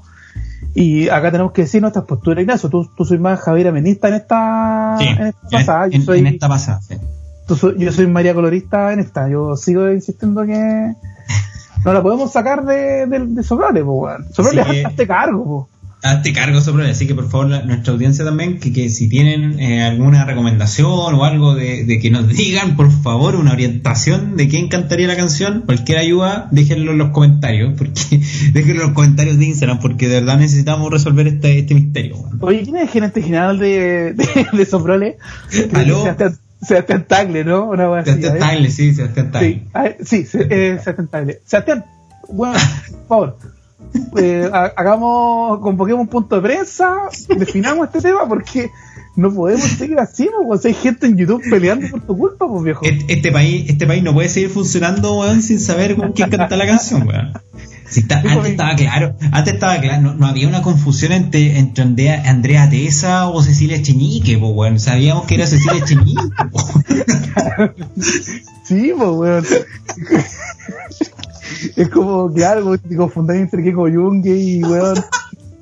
Y acá tenemos que decir nuestras posturas, Ignacio. Tú, tú soy más Javier Amenista en esta, Sí, en esta en, pasada. Yo soy, en esta pasada, sí. tú soy- yo soy María Colorista en esta. Yo sigo insistiendo que no la podemos sacar de, de, de Soprole, pues, weón. Soprole, hazte cargo, po. Hazte cargo sobre así que por favor la- nuestra audiencia también que, que si tienen eh, alguna recomendación o algo de, de que nos digan por favor una orientación de quién cantaría la canción cualquier ayuda déjenlo en los comentarios porque déjenlo en los comentarios de Instagram porque de verdad necesitamos resolver este, este misterio weón. Oye, ¿quién es el gerente general de, de, de Soprole? ¿Aló? Sebastián, Tagle, ¿no? Una wea así, Sebastián a ver. Tagle, sí, Sebastián Tagle. Sí, a sí, se- eh, Sebastián Tagle. Sebastián, bueno, por favor, eh, ha- hagamos, convoquemos un punto de prensa, definamos este tema porque no podemos seguir así, pues, hay gente en YouTube peleando por tu culpa, pues viejo. Este, este país este país no puede seguir funcionando weón, sin saber con quién canta la canción weón. Si está- antes estaba claro, antes estaba claro, no, no había una confusión entre, entre Andrea, Andrea Tesa o Cecilia Echeñique, pues weón. Sabíamos que era Cecilia Echeñique. po. Sí, pues, weón. es como algo, te confundáis entre Keiko Yungue y, weón,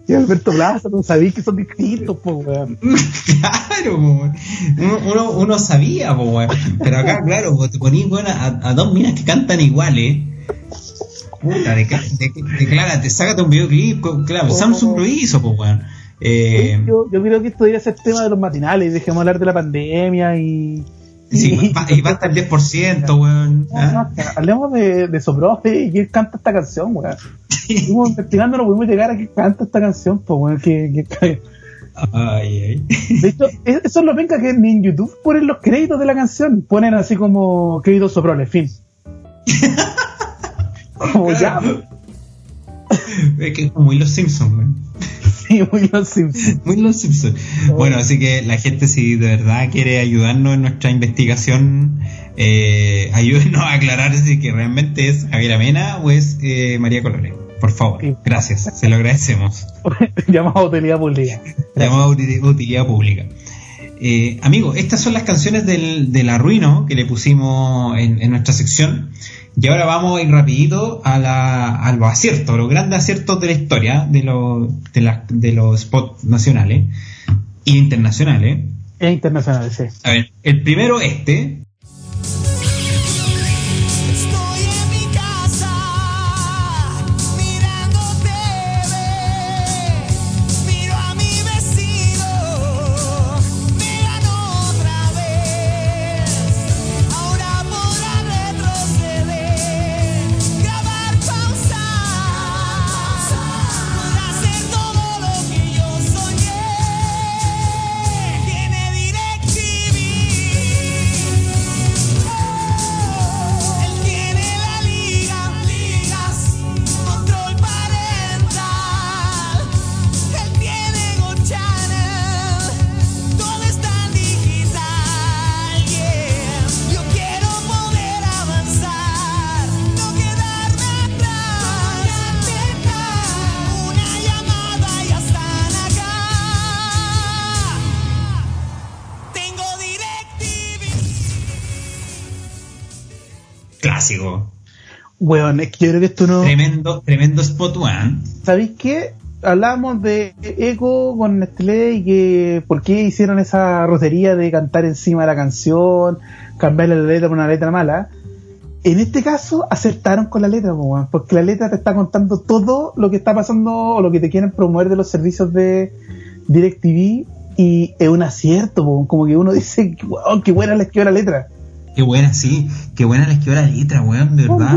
y Alberto Plaza, no sabéis que son distintos, pues, weón. claro, po. Uno, uno, uno sabía, po, weón. Pero acá, claro, po, te ponís weón, a, a dos minas que cantan iguales. Puta, de, de, declárate, sácate un videoclip, claro. Samsung lo hizo, pues weón. Eh, Yo, yo creo que esto debería ser tema de los matinales, dejemos hablar de la pandemia y... Sí, y va hasta el 10%, weón. No, ¿ah? no, hablemos de, de Soprofe y quién canta esta canción, weón. Estuvimos investigando, no pudimos llegar a quién canta esta canción, pues, weón. Que, que- Ay, ay. de hecho, es- eso es lo venga que ni en YouTube ponen los créditos de la canción. Ponen así como créditos Soprole, fin. como ya, Es que es como muy los Simpsons, weón. sí, muy los Simpsons. Muy los Simpsons. Bueno, así que la gente, si de verdad quiere ayudarnos en nuestra investigación, eh, ayúdenos a aclarar si que realmente es Javier Amena o es eh, María Colores. Por favor, Sí. gracias, se lo agradecemos. Llamado utilidad pública. Llamado uti- utilidad pública. Eh, amigo, estas son las canciones del, del arruino que le pusimos en, en nuestra sección. Y ahora vamos a ir rapidito a, la, a los aciertos, los grandes aciertos de la historia de, los de, de los spots nacionales e internacionales. Es internacional, sí. A ver, el primero este. Weón, es que yo creo que esto no. Tremendo, tremendo spot one. ¿Sabéis qué? Hablábamos de Echo con Nestlé y que por qué hicieron esa rotería de cantar encima de la canción, cambiarle la letra por una letra mala. En este caso acertaron con la letra, po, weón, porque la letra te está contando todo lo que está pasando o lo que te quieren promover de los servicios de DirecTV y es un acierto, po, como que uno dice, wow, qué buena les quedó la letra. Qué buena, sí. Qué buena les quedó la letra, weón, de verdad.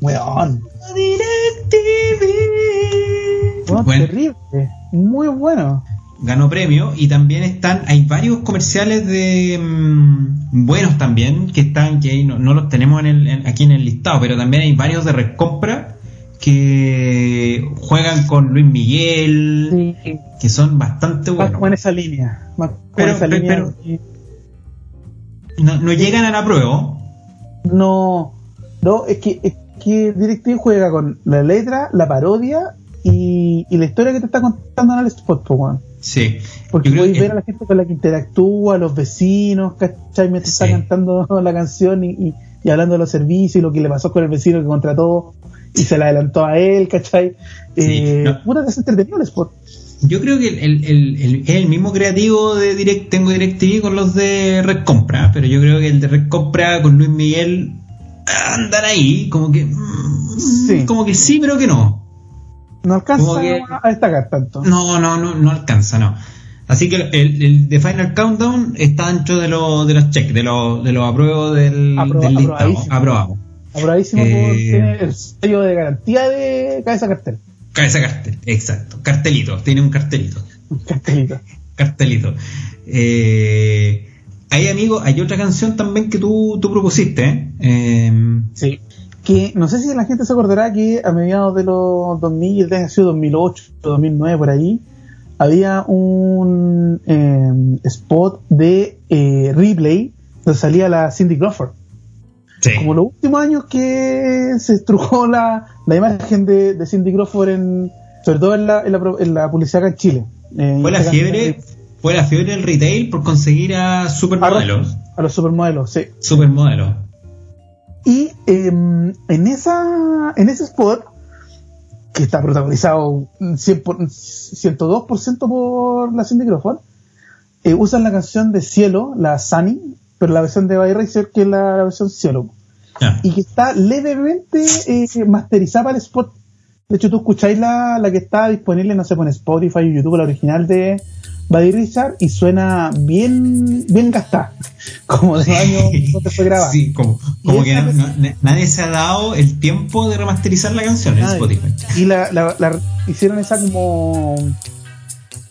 Weón, weón, Bueno. terrible, muy bueno. ganó premio y también están hay varios comerciales de mm, buenos también que están que ahí no, no los tenemos en el, en- aquí en el listado pero también hay varios de recompra que juegan con Luis Miguel Sí, que son bastante buenos como en esa línea. Más como Pero- en esa pero- línea. pero- no, no llegan a la prueba No, no, es que, es que DirecTV juega con la letra, la parodia y, y la historia que te está contando en el spot, po, sí Porque podéis que- ver a la gente con la que interactúa, a los vecinos, ¿cachai? Mientras Sí. está cantando la canción y, y- y hablando de los servicios y lo que le pasó con el vecino que contrató y se le adelantó a él, ¿cachai? Sí, eh, no. Puta que es entretenido el spot. Yo creo que el, el- el- el- mismo creativo de Direct, tengo DirecTV con los de Red Compra, pero yo creo que el de Red Compra con Luis Miguel andan ahí, como que mm, Sí. como que sí, pero que no. No alcanza que- a destacar tanto. No, no, no, no alcanza, no. Así que el, el de Final Countdown está dentro de los de los check, de los de los apruebos del, Apro- del listado. Aprobado. Aprobadísimo Eh, por tiene el sello de garantía de cabeza cartel. Cabeza cartel, exacto. Cartelito, tiene un cartelito. Un cartelito. cartelito. Eh, hay amigos, hay otra canción también que tú, tú propusiste, ¿eh? Eh, Sí. Que no sé si la gente se acordará que a mediados de los 2000, debe haber sido 2008, 2009 por ahí, había un eh, spot de eh, replay donde salía la Cindy Crawford. Sí. Como los últimos años que se estrujó la, la imagen de, de Cindy Crawford, en, sobre todo en la, en la, en la publicidad acá en Chile. Eh, Fue la fiebre, canción fue la fiebre del retail por conseguir a de- supermodelos. A los supermodelos, sí. Supermodelos. Y em, en esa en ese spot, que está protagonizado 100 por- 102% por la Cindy Crawford, eh, usan la canción de Cielo, la Sunny, pero la versión de By Racer, que es la, versión Cielo, y que está levemente eh, masterizada para el spot. De hecho, tú escucháis la, la que está disponible, no sé, en Spotify o YouTube, la original de Buddy Richard, y suena bien, bien gastada, como de años donde fue grabada. Sí, como, que no- no- nadie se ha dado el tiempo de remasterizar la canción en. Spotify. Y la, la- la- hicieron esa como.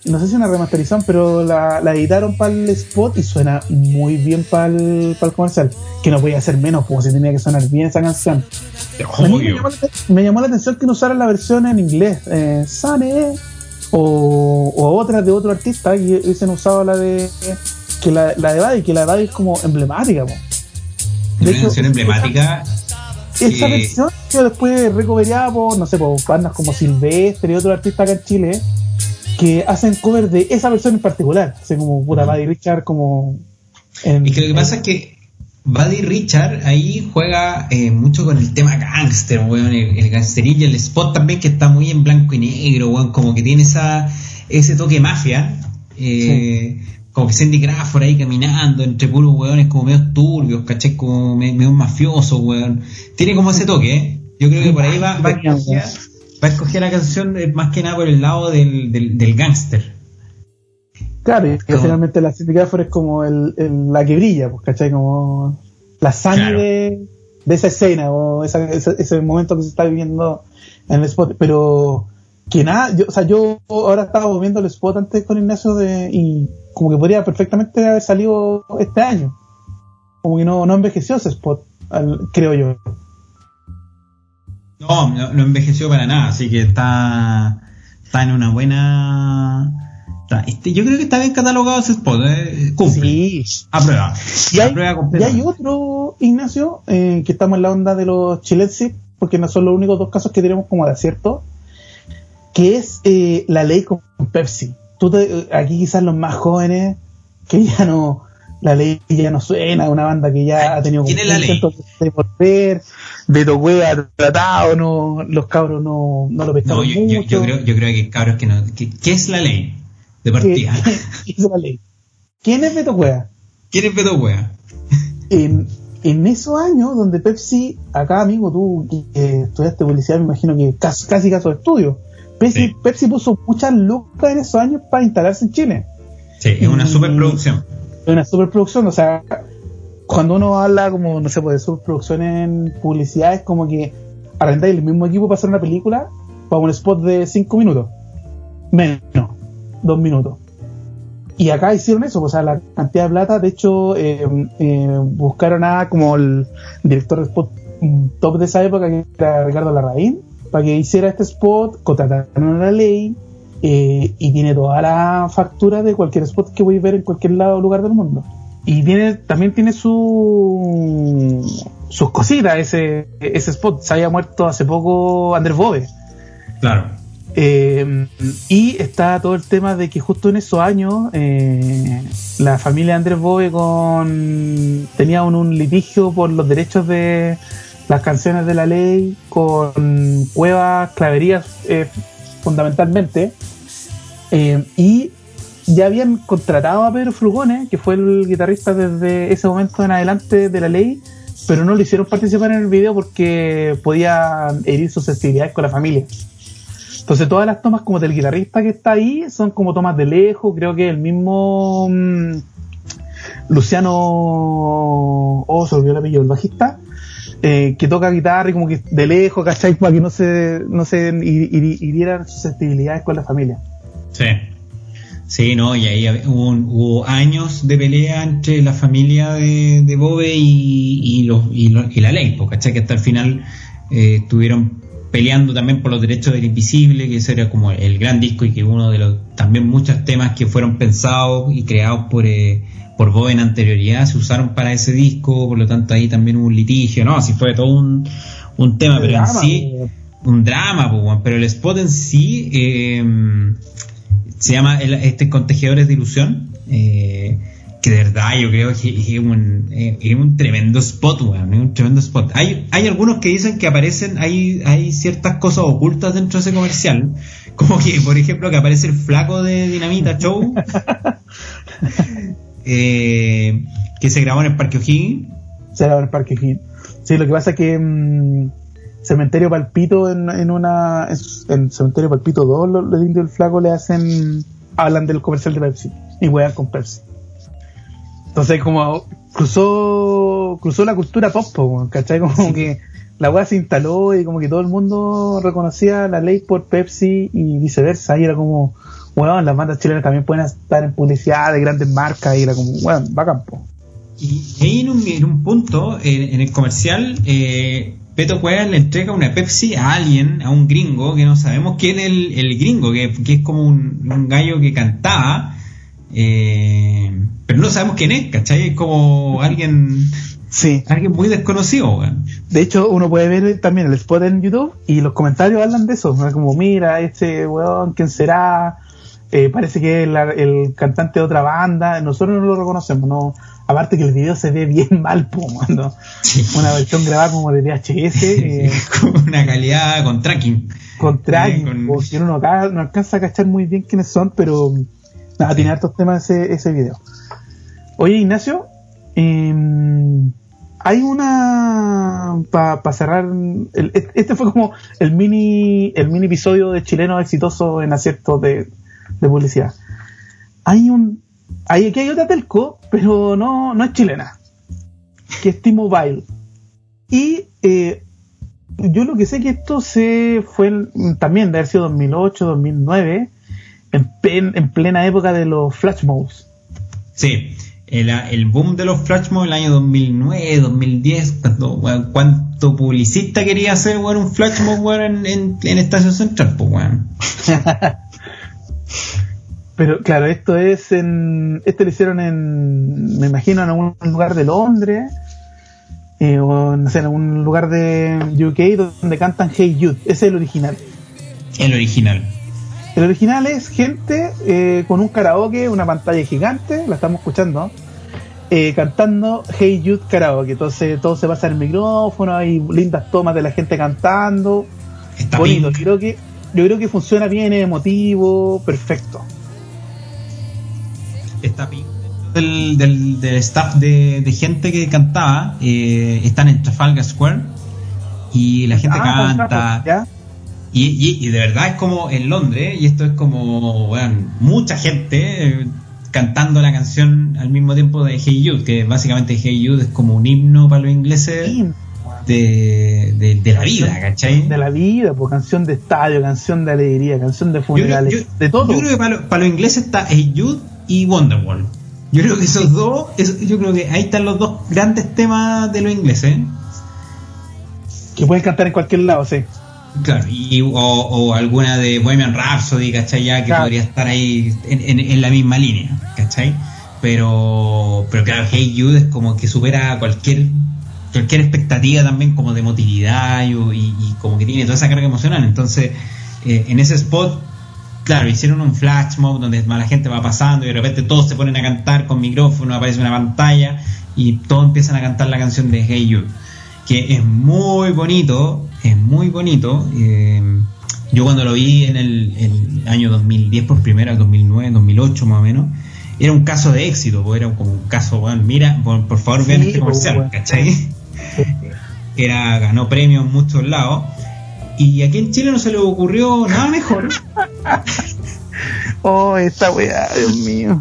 No sé si una remasterización, pero la, la editaron para el spot y suena muy bien para el, comercial. Que no podía ser menos, como si tenía que sonar bien esa canción. Me, llamó la, me llamó la atención que no usaran la versión en inglés, eh, Sane, o, o otra de otro artista, y hubiesen usado la de. Que la, la de Buddy, que la de Buddy es como emblemática. po. De canción emblemática. esa Eh, versión yo después recoveriada por, no sé, por bandas como Silvestre y otros artistas acá en Chile que hacen cover de esa versión en particular. Así como puta Buddy Richard, como. En, Y que lo que pasa es que Buddy Richard ahí juega eh, mucho con el tema gangster, weón, el, el gangsterillo, el spot también que está muy en blanco y negro, weón, como que tiene esa ese toque mafia, eh, como que Cindy Crawford ahí caminando entre puros weones como medio turbios, caché, como me- medio mafioso, weón. Tiene como ese toque, ¿eh? Yo creo que por ahí va, va, va a escoger la canción eh, más que nada por el lado del, del, del gángster. Claro, y que finalmente la Cindy Crawford es como el, el- la que brilla, pues, ¿cachai? Como la sangre Claro. de, de esa escena o esa- ese, ese momento que se está viviendo en el spot. Pero que nada, yo, o sea, yo ahora estaba viendo el spot antes con Ignacio de, y como que podría perfectamente haber salido este año. Como que no, no envejeció ese spot, al- creo yo. No, no, no envejeció para nada, así que está, está en una buena. está- este, yo creo que está bien catalogado ese spot, eh, cumple. Sí. Y hay, Aprueba y hay otro, Ignacio, eh, que estamos en la onda de los chilenses, porque no son los únicos dos casos que tenemos como de acierto, que es eh, la ley con Pepsi. Tú te- aquí quizás los más jóvenes, que ya no, La ley ya no suena, una banda que ya ha tenido ¿Quién es La Ley? de volver, Beto Cueva tratado, no, los cabros no, no lo pescaron yo, yo- mucho. yo creo, yo creo que cabros que no. que- ¿Qué es la ley de ¿Qué- partida? qué es la ley? ¿Quién es Beto Cueva? ¿Quién es Beto Wea? En, en esos años donde Pepsi, acá amigo, tú que estudiaste publicidad, me imagino que casi, casi caso de estudio. Pepsi, Sí. Pepsi puso muchas lucas en esos años para instalarse en Chile. Sí, es una Mm. superproducción. Es una superproducción, o sea, cuando uno habla como, no sé, pues de superproducción en publicidad, es como que arrendáis el mismo equipo para hacer una película para un spot de 5 minutos. Menos, 2 minutos. Y acá hicieron eso, o sea, la cantidad de plata, de hecho, eh, eh, buscaron a como el director de spot top de esa época, que era Ricardo Larraín, para que hiciera este spot, contrataron a la ley, eh, y tiene toda la factura de cualquier spot que voy a ver en cualquier lado lugar del mundo. Y tiene, también tiene su, sus cositas ese, ese spot. Se había muerto hace poco Andrés Bove. Claro. Eh, y está todo el tema de que justo en esos años eh, la familia de Andrés Bove con, tenía un, un litigio por los derechos de las canciones de la ley con cuevas, claverías eh, fundamentalmente. Eh, y ya habían contratado a Pedro Frugone, que fue el guitarrista desde ese momento en adelante de la ley, pero no lo hicieron participar en el video porque podía herir susceptibilidades con la familia. Entonces todas las tomas como del guitarrista que está ahí son como tomas de lejos, creo que el mismo mm, Luciano, oh se olvidó el bajista, eh, que toca guitarra y como que de lejos, ¿cachai? Para que no se, no se hiri- hiri- hirieran susceptibilidades con la familia. Sí. Sí, no, y ahí hubo, un- hubo años de pelea entre la familia de, de Bobe y, y, los, y, los- y la ley, pues, ¿cachai? Que hasta el final eh, estuvieron peleando también por los derechos del invisible, que ese era como el gran disco y que uno de los también muchos temas que fueron pensados y creados por, eh, por Bobe en anterioridad se usaron para ese disco, por lo tanto ahí también hubo un litigio, ¿no? Así fue todo un, un tema, pero en sí un drama, pero el spot en sí eh, se llama el- este con tejedores de ilusión. eh, que de verdad yo creo que es un, es un tremendo spot, weón, es un tremendo spot. Hay, hay algunos que dicen que aparecen, hay, hay ciertas cosas ocultas dentro de ese comercial, como que, por ejemplo, que aparece el flaco de Dinamita Show, eh, que se grabó en el Parque O'Higgins. Será el Parque Hill. Sí, lo que pasa es que mm, Cementerio Palpito en, en una en, en Cementerio Palpito 2 los, los indios del flaco le hacen hablan del comercial de Pepsi y juegan con Pepsi. Entonces como cruzó cruzó la cultura pop, ¿cachai? Como que la weá se instaló y como que todo el mundo reconocía la ley por Pepsi y viceversa. Y era como, weón, las bandas chilenas también pueden estar en publicidad de grandes marcas y era como, weón, bacán, po. Y ahí en un, en un punto, en, en el comercial, eh, Peto Cuevas le entrega una Pepsi a alguien, a un gringo, que no sabemos quién es el, el gringo, que, que es como un, un gallo que cantaba, eh, pero no sabemos quién es, ¿cachai? Es como alguien, Sí. alguien muy desconocido. De hecho, uno puede ver también el spot en YouTube y los comentarios hablan de eso. ¿no? Como, mira, este weón, ¿quién será? Eh, parece que es la- el cantante de otra banda. Nosotros no lo reconocemos, ¿no? Aparte que el video se ve bien mal, po, ¿no? Sí. Una versión grabada como de VHS, eh, con una calidad con tracking. con tracking, con- porque uno no, no alcanza a cachar muy bien quiénes son, pero nada, tiene hartos temas ese, ese video. Oye, Ignacio, em, hay una para cerrar el- e- este fue como el mini el mini episodio de chileno exitoso en aciertos de, de publicidad hay un hay aquí hay otra telco pero no no es chilena que es T-Mobile y eh, yo lo que sé que esto se fue en- también de haber sido 2008 2009 en, pen- en plena época de los flash modes Sí, el, el boom de los flash mobs el año 2009, 2010, cuando, cuánto publicista quería hacer weón, un flash mob weón, en, en, en Estación Central, pues weón. Pero claro, esto es en. Este lo hicieron en. Me imagino en algún lugar de Londres. eh, o no sé, en algún lugar de UK donde cantan Hey Jude. Ese es el original. El original. El original es gente eh, con un karaoke, una pantalla gigante, la estamos escuchando. eh, cantando Hey Youth Karaoke. Entonces todo se pasa en el micrófono, hay lindas tomas de la gente cantando. Está Bonito, Pink. yo creo que yo creo que funciona bien, es emotivo, perfecto. Está Pink. Del, del, del staff de, de gente que cantaba, eh, están en Trafalgar Square y la gente Ah, canta. ¿ya? Y, y- y de verdad es como en Londres, y esto es como, bueno, mucha gente eh, cantando la canción al mismo tiempo de Hey Jude, que básicamente Hey Jude es como un himno para los ingleses Sí, de, de- de la vida, ¿cachai? de la vida, pues canción de estadio, canción de alegría, canción de Yo creo, funerales, yo- de todo. yo creo que para, lo- para los ingleses está Hey Jude y Wonderwall. Yo creo que esos dos, yo creo que ahí están los dos grandes temas de los ingleses. que pueden cantar en cualquier lado, sí. Claro, y, o, o alguna de Bohemian Rhapsody, ¿cachai? Ya que Claro. podría estar ahí en, en- en la misma línea, ¿cachai? Pero, pero claro, Hey Jude es como que supera cualquier cualquier expectativa también como de emotividad y, y- como que tiene toda esa carga emocional. Entonces, eh, en ese spot, claro, hicieron un flash mob donde la gente va pasando y de repente todos se ponen a cantar con micrófono, aparece una pantalla y todos empiezan a cantar la canción de Hey Jude que es muy bonito, es muy bonito. eh, yo cuando lo vi en el, el año 2010 por primera, 2009, 2008 más o menos, era un caso de éxito, era como un caso, bueno, mira, por, por favor vean Sí, este pues, comercial, bueno. ¿cachai? Era, ganó premios en muchos lados. Y aquí en Chile no se le ocurrió nada mejor, Oh, esta weá, Dios mío.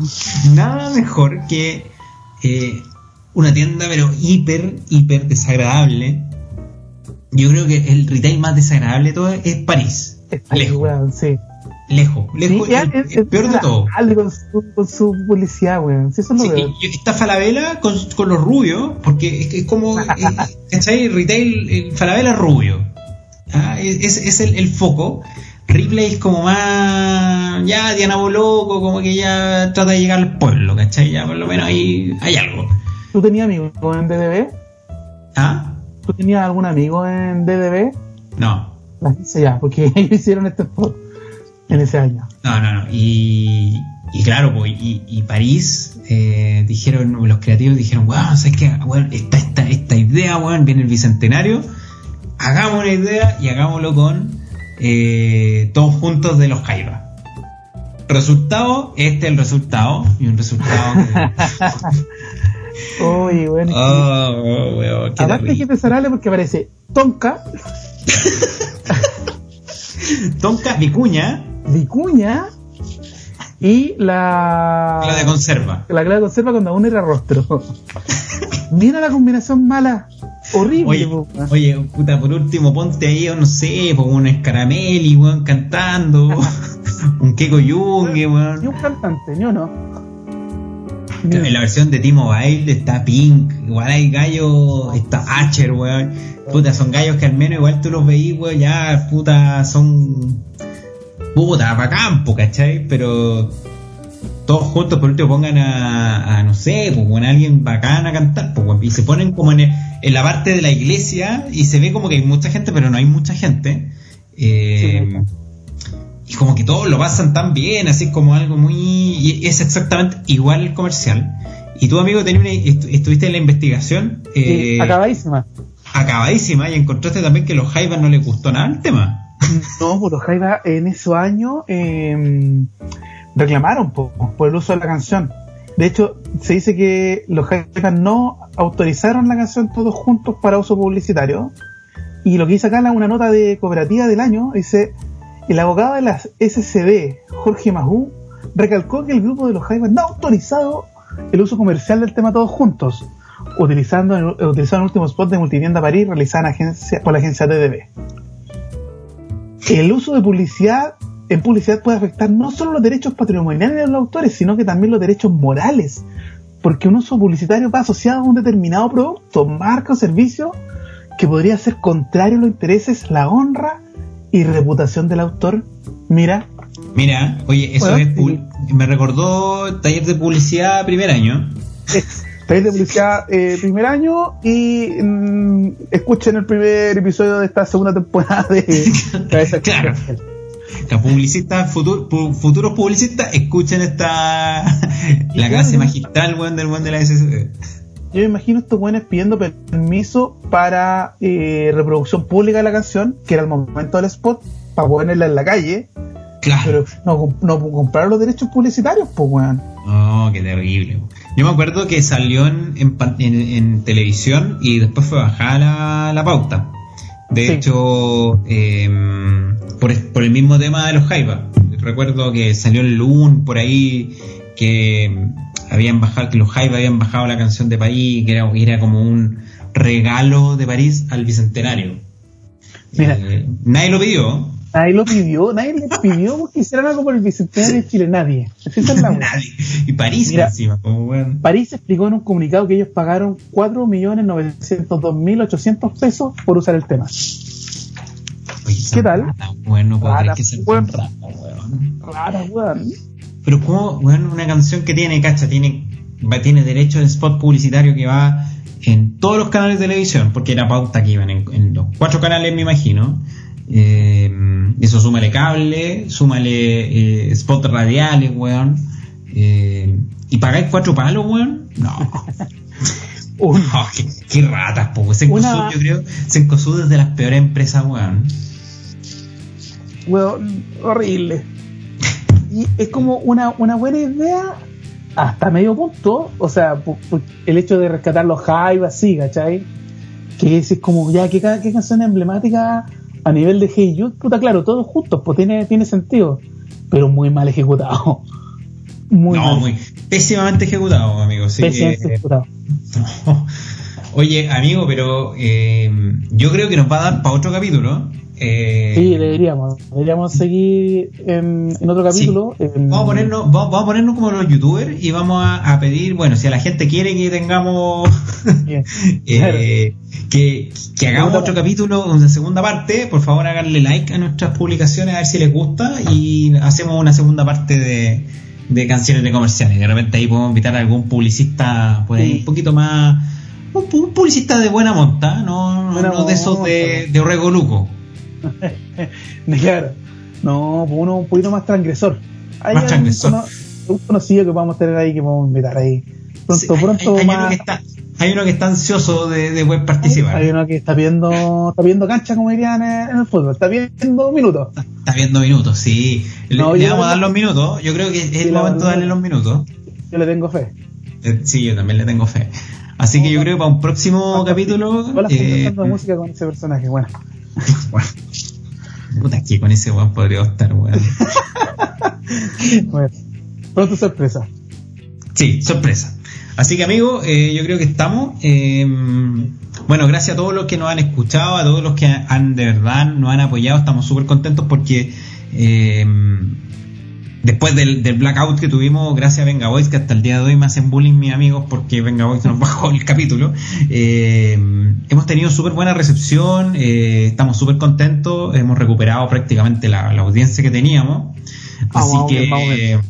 nada mejor que eh, una tienda, pero hiper, hiper desagradable. Yo creo que el retail más desagradable de todo es París. Lejos. weá, sí. Lejos, lejos, Sí, el, es- el es peor de todo. Con su, con su publicidad, weón. Sí, eso es lo Sí, y- está Falabella con, con los rubios, porque es, es como, eh, ¿cachai? Retail, el Falabella rubio. Ah, es, es- es el, foco. Ripley es como más, ya Diana Boloco, como que ya trata de llegar al pueblo, ¿cachai? Ya por lo menos ahí hay algo. ¿Tú tenías amigos en DDB? ¿Ah? ¿Tú tenías algún amigo en DDB? No, La hice ya, porque ellos hicieron este spot en ese año. no, no, no. Y, y claro, pues, y, y París, eh, dijeron, los creativos dijeron, wow, ¿sabes qué? Bueno, esta, esta, esta idea, weón, viene el bicentenario, hagamos una idea y hagámoslo con eh, todos juntos de los Jaivas. Resultado, este es el resultado, y un resultado que... Oye, bueno. Oh, weón, qué Aparte hay que porque aparece Tonka, Tonka Vicuña, Vicuña y la. la de conserva. la clave de conserva cuando aún era rostro. Mira la combinación mala. Horrible, Oye, po, oye, puta, por último, ponte ahí, no sé, pues un escarameli, weón, cantando, un Keiko Junge, Ni weón. un cantante, ni uno. Ni En la versión de T-Mobile está Pink, igual hay gallos, está Acher, weón. Puta, son gallos que al menos igual tú los veís, weón, ya, puta, son. Puta, para campo, ¿cachai? Pero todos juntos por último pongan a, a, no sé, pues con alguien bacán a cantar, pues, y se ponen como en, en la parte de la iglesia y se ve como que hay mucha gente, pero no hay mucha gente. Eh, y como que todos lo pasan tan bien, así como algo muy... y es exactamente igual el comercial. Y tú, amigo, tenías una- estu- estuviste en la investigación Sí, eh, acabadísima. acabadísima y encontraste también que a los Jaivas no les gustó nada el tema. No, pues los Jaiba en ese año eh, reclamaron po, por el uso de la canción. De hecho, se dice que los Jaivas no autorizaron la canción todos juntos para uso publicitario. Y lo que dice acá en una nota de cooperativa del año, dice, el abogado de las SCD, Jorge Majú, recalcó que el grupo de los Jaivas no ha autorizado el uso comercial del tema todos juntos, utilizando, utilizando el último spot de Multivienda París realizado en agencia, por la agencia TDB. El uso de publicidad en publicidad puede afectar no solo los derechos patrimoniales de los autores, sino que también los derechos morales, porque un uso publicitario va asociado a un determinado producto, marca o servicio que podría ser contrario a los intereses, la honra y reputación del autor. Mira, Mira, oye, eso Bueno, es pul- me recordó taller de publicidad primer año. Taller de publicidad eh, primer año y mm, escuchen el primer episodio de esta segunda temporada de Cabeza Claro. Publicistas, futur- pu- futuros publicistas, escuchen esta la clase magistral weón, del weón de la SSD. Yo me imagino estos buenos pidiendo permiso para eh, reproducción pública de la canción, que era el momento del spot, para ponerla en la calle, Claro. pero no, no compraron los derechos publicitarios, pues weón. Oh, qué terrible. Yo me acuerdo que salió en, televisión y después fue bajada la, la pauta. De Sí. hecho, eh, por, el mismo tema de los Jaiba. Recuerdo que salió el LUN por ahí que habían bajado, que los Jaiba habían bajado la canción de París, que era, era como un regalo de París al bicentenario. Mira. Eh, nadie lo pidió. Nadie lo pidió, nadie le pidió porque hicieran algo por el bicentenario de Chile, nadie. Esa es la weá. Nadie. Y París Mira. encima, como weón. París explicó en un comunicado que ellos pagaron 4.902.800 pesos por usar el tema. Oye, ¿Qué tal? rata, weón, no puedo Rata, creer que sea weón. tan rata, weón. Rara, weón. Pero como, bueno, una canción que tiene, cacha, tiene, va- tiene derecho de spot publicitario que va en todos los canales de televisión, porque era pauta que iban en, en los cuatro canales, me imagino. Eh, eso súmale cable, súmale eh, spot radiales, weón. Eh, ¿Y pagáis cuatro palos, weón? No. Un- No, qué, qué ratas, po. Sencosud, Una- yo creo, Sencosud es de las peores empresas, weón. weón, horrible. Y es como una, una buena idea hasta medio punto. O sea, el hecho de rescatar los Jaivas, sí, ¿cachai? Que es, es como, ya, ¿qué, ca- qué canción emblemática a nivel de Hey Jude? Puta, claro, todos juntos, pues tiene, tiene sentido. Pero muy mal ejecutado. Muy no, mal. muy pésimamente ejecutado, amigo. Sí, pésimamente eh, ejecutado. No. Oye, amigo, pero eh, yo creo que nos va a dar para otro capítulo. Eh, Sí, deberíamos. Deberíamos seguir en, en otro capítulo. en- Vamos a ponernos, vamos, vamos a ponernos como los youtubers y vamos a, a pedir, bueno, si a la gente quiere que tengamos Bien. eh, que, que hagamos otro capítulo, una segunda parte, por favor háganle like a nuestras publicaciones a ver si les gusta y hacemos una segunda parte de, de canciones de comerciales. De repente ahí podemos invitar a algún publicista por ahí Sí. un poquito más, un, pu- un publicista de buena monta, no, Buena no de esos de, monta. de Orrego Luco. Claro. No, pues uno un poquito más transgresor. Hay Más transgresor. Un conocido que podamos tener ahí, que podemos invitar ahí. Pronto, Sí, hay- pronto hay, hay uno que está, hay uno que está ansioso de, de poder participar. Hay uno que está viendo, está viendo cancha, como dirían en, el fútbol. Está viendo minutos. Está viendo minutos, sí. Le, No, le yo- vamos a dar los minutos. Yo creo que es el momento de darle los minutos. Yo le tengo fe. Eh, Sí, yo también le tengo fe. Así que yo creo que para un próximo capítulo. Hola, eh, música con ese personaje. Bueno, bueno. Puta, que con ese weón podría estar, weón. bueno. Pronto sorpresa. Sí, sorpresa. Así que, amigos, eh, yo creo que estamos. eh, bueno, gracias a todos los que nos han escuchado, a todos los que han de verdad nos han apoyado. Estamos súper contentos porque eh, después del, del blackout que tuvimos, gracias a Venga Boys, que hasta el día de hoy me hacen bullying mis amigos porque Venga Boys nos bajó el capítulo. eh, hemos tenido súper buena recepción, eh, estamos súper contentos, hemos recuperado prácticamente la, la audiencia que teníamos. Así Vamos que.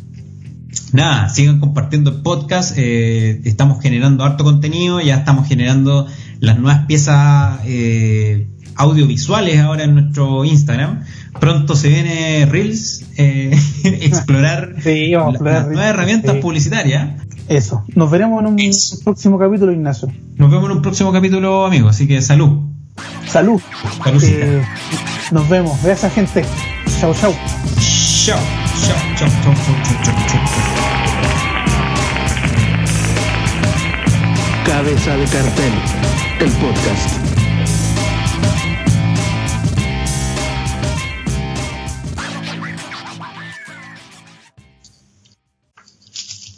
Nada, sigan compartiendo el podcast. eh, estamos generando harto contenido, ya estamos generando las nuevas piezas eh, audiovisuales ahora en nuestro Instagram. Pronto se viene Reels, eh, explorar Sí, vamos a la- explorar las Reels, nuevas herramientas sí. publicitarias. Eso. Nos veremos en un Eso. próximo capítulo, Ignacio. Nos vemos en un próximo capítulo, amigos. Así que salud. Salud. Saludcita. Eh, nos vemos. Gracias, gente. Chau, chau. Chao, chao, chao, chao, chao, chao, chao, chao. Cabeza de cartel, el podcast.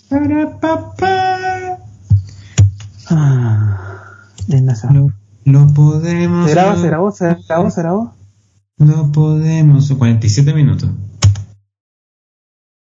Para, papá. Ah, Ignacio. Lo, lo podemos. ¿Se graba, se grabó, se grabó, se grabó? No podemos. 47 minutos.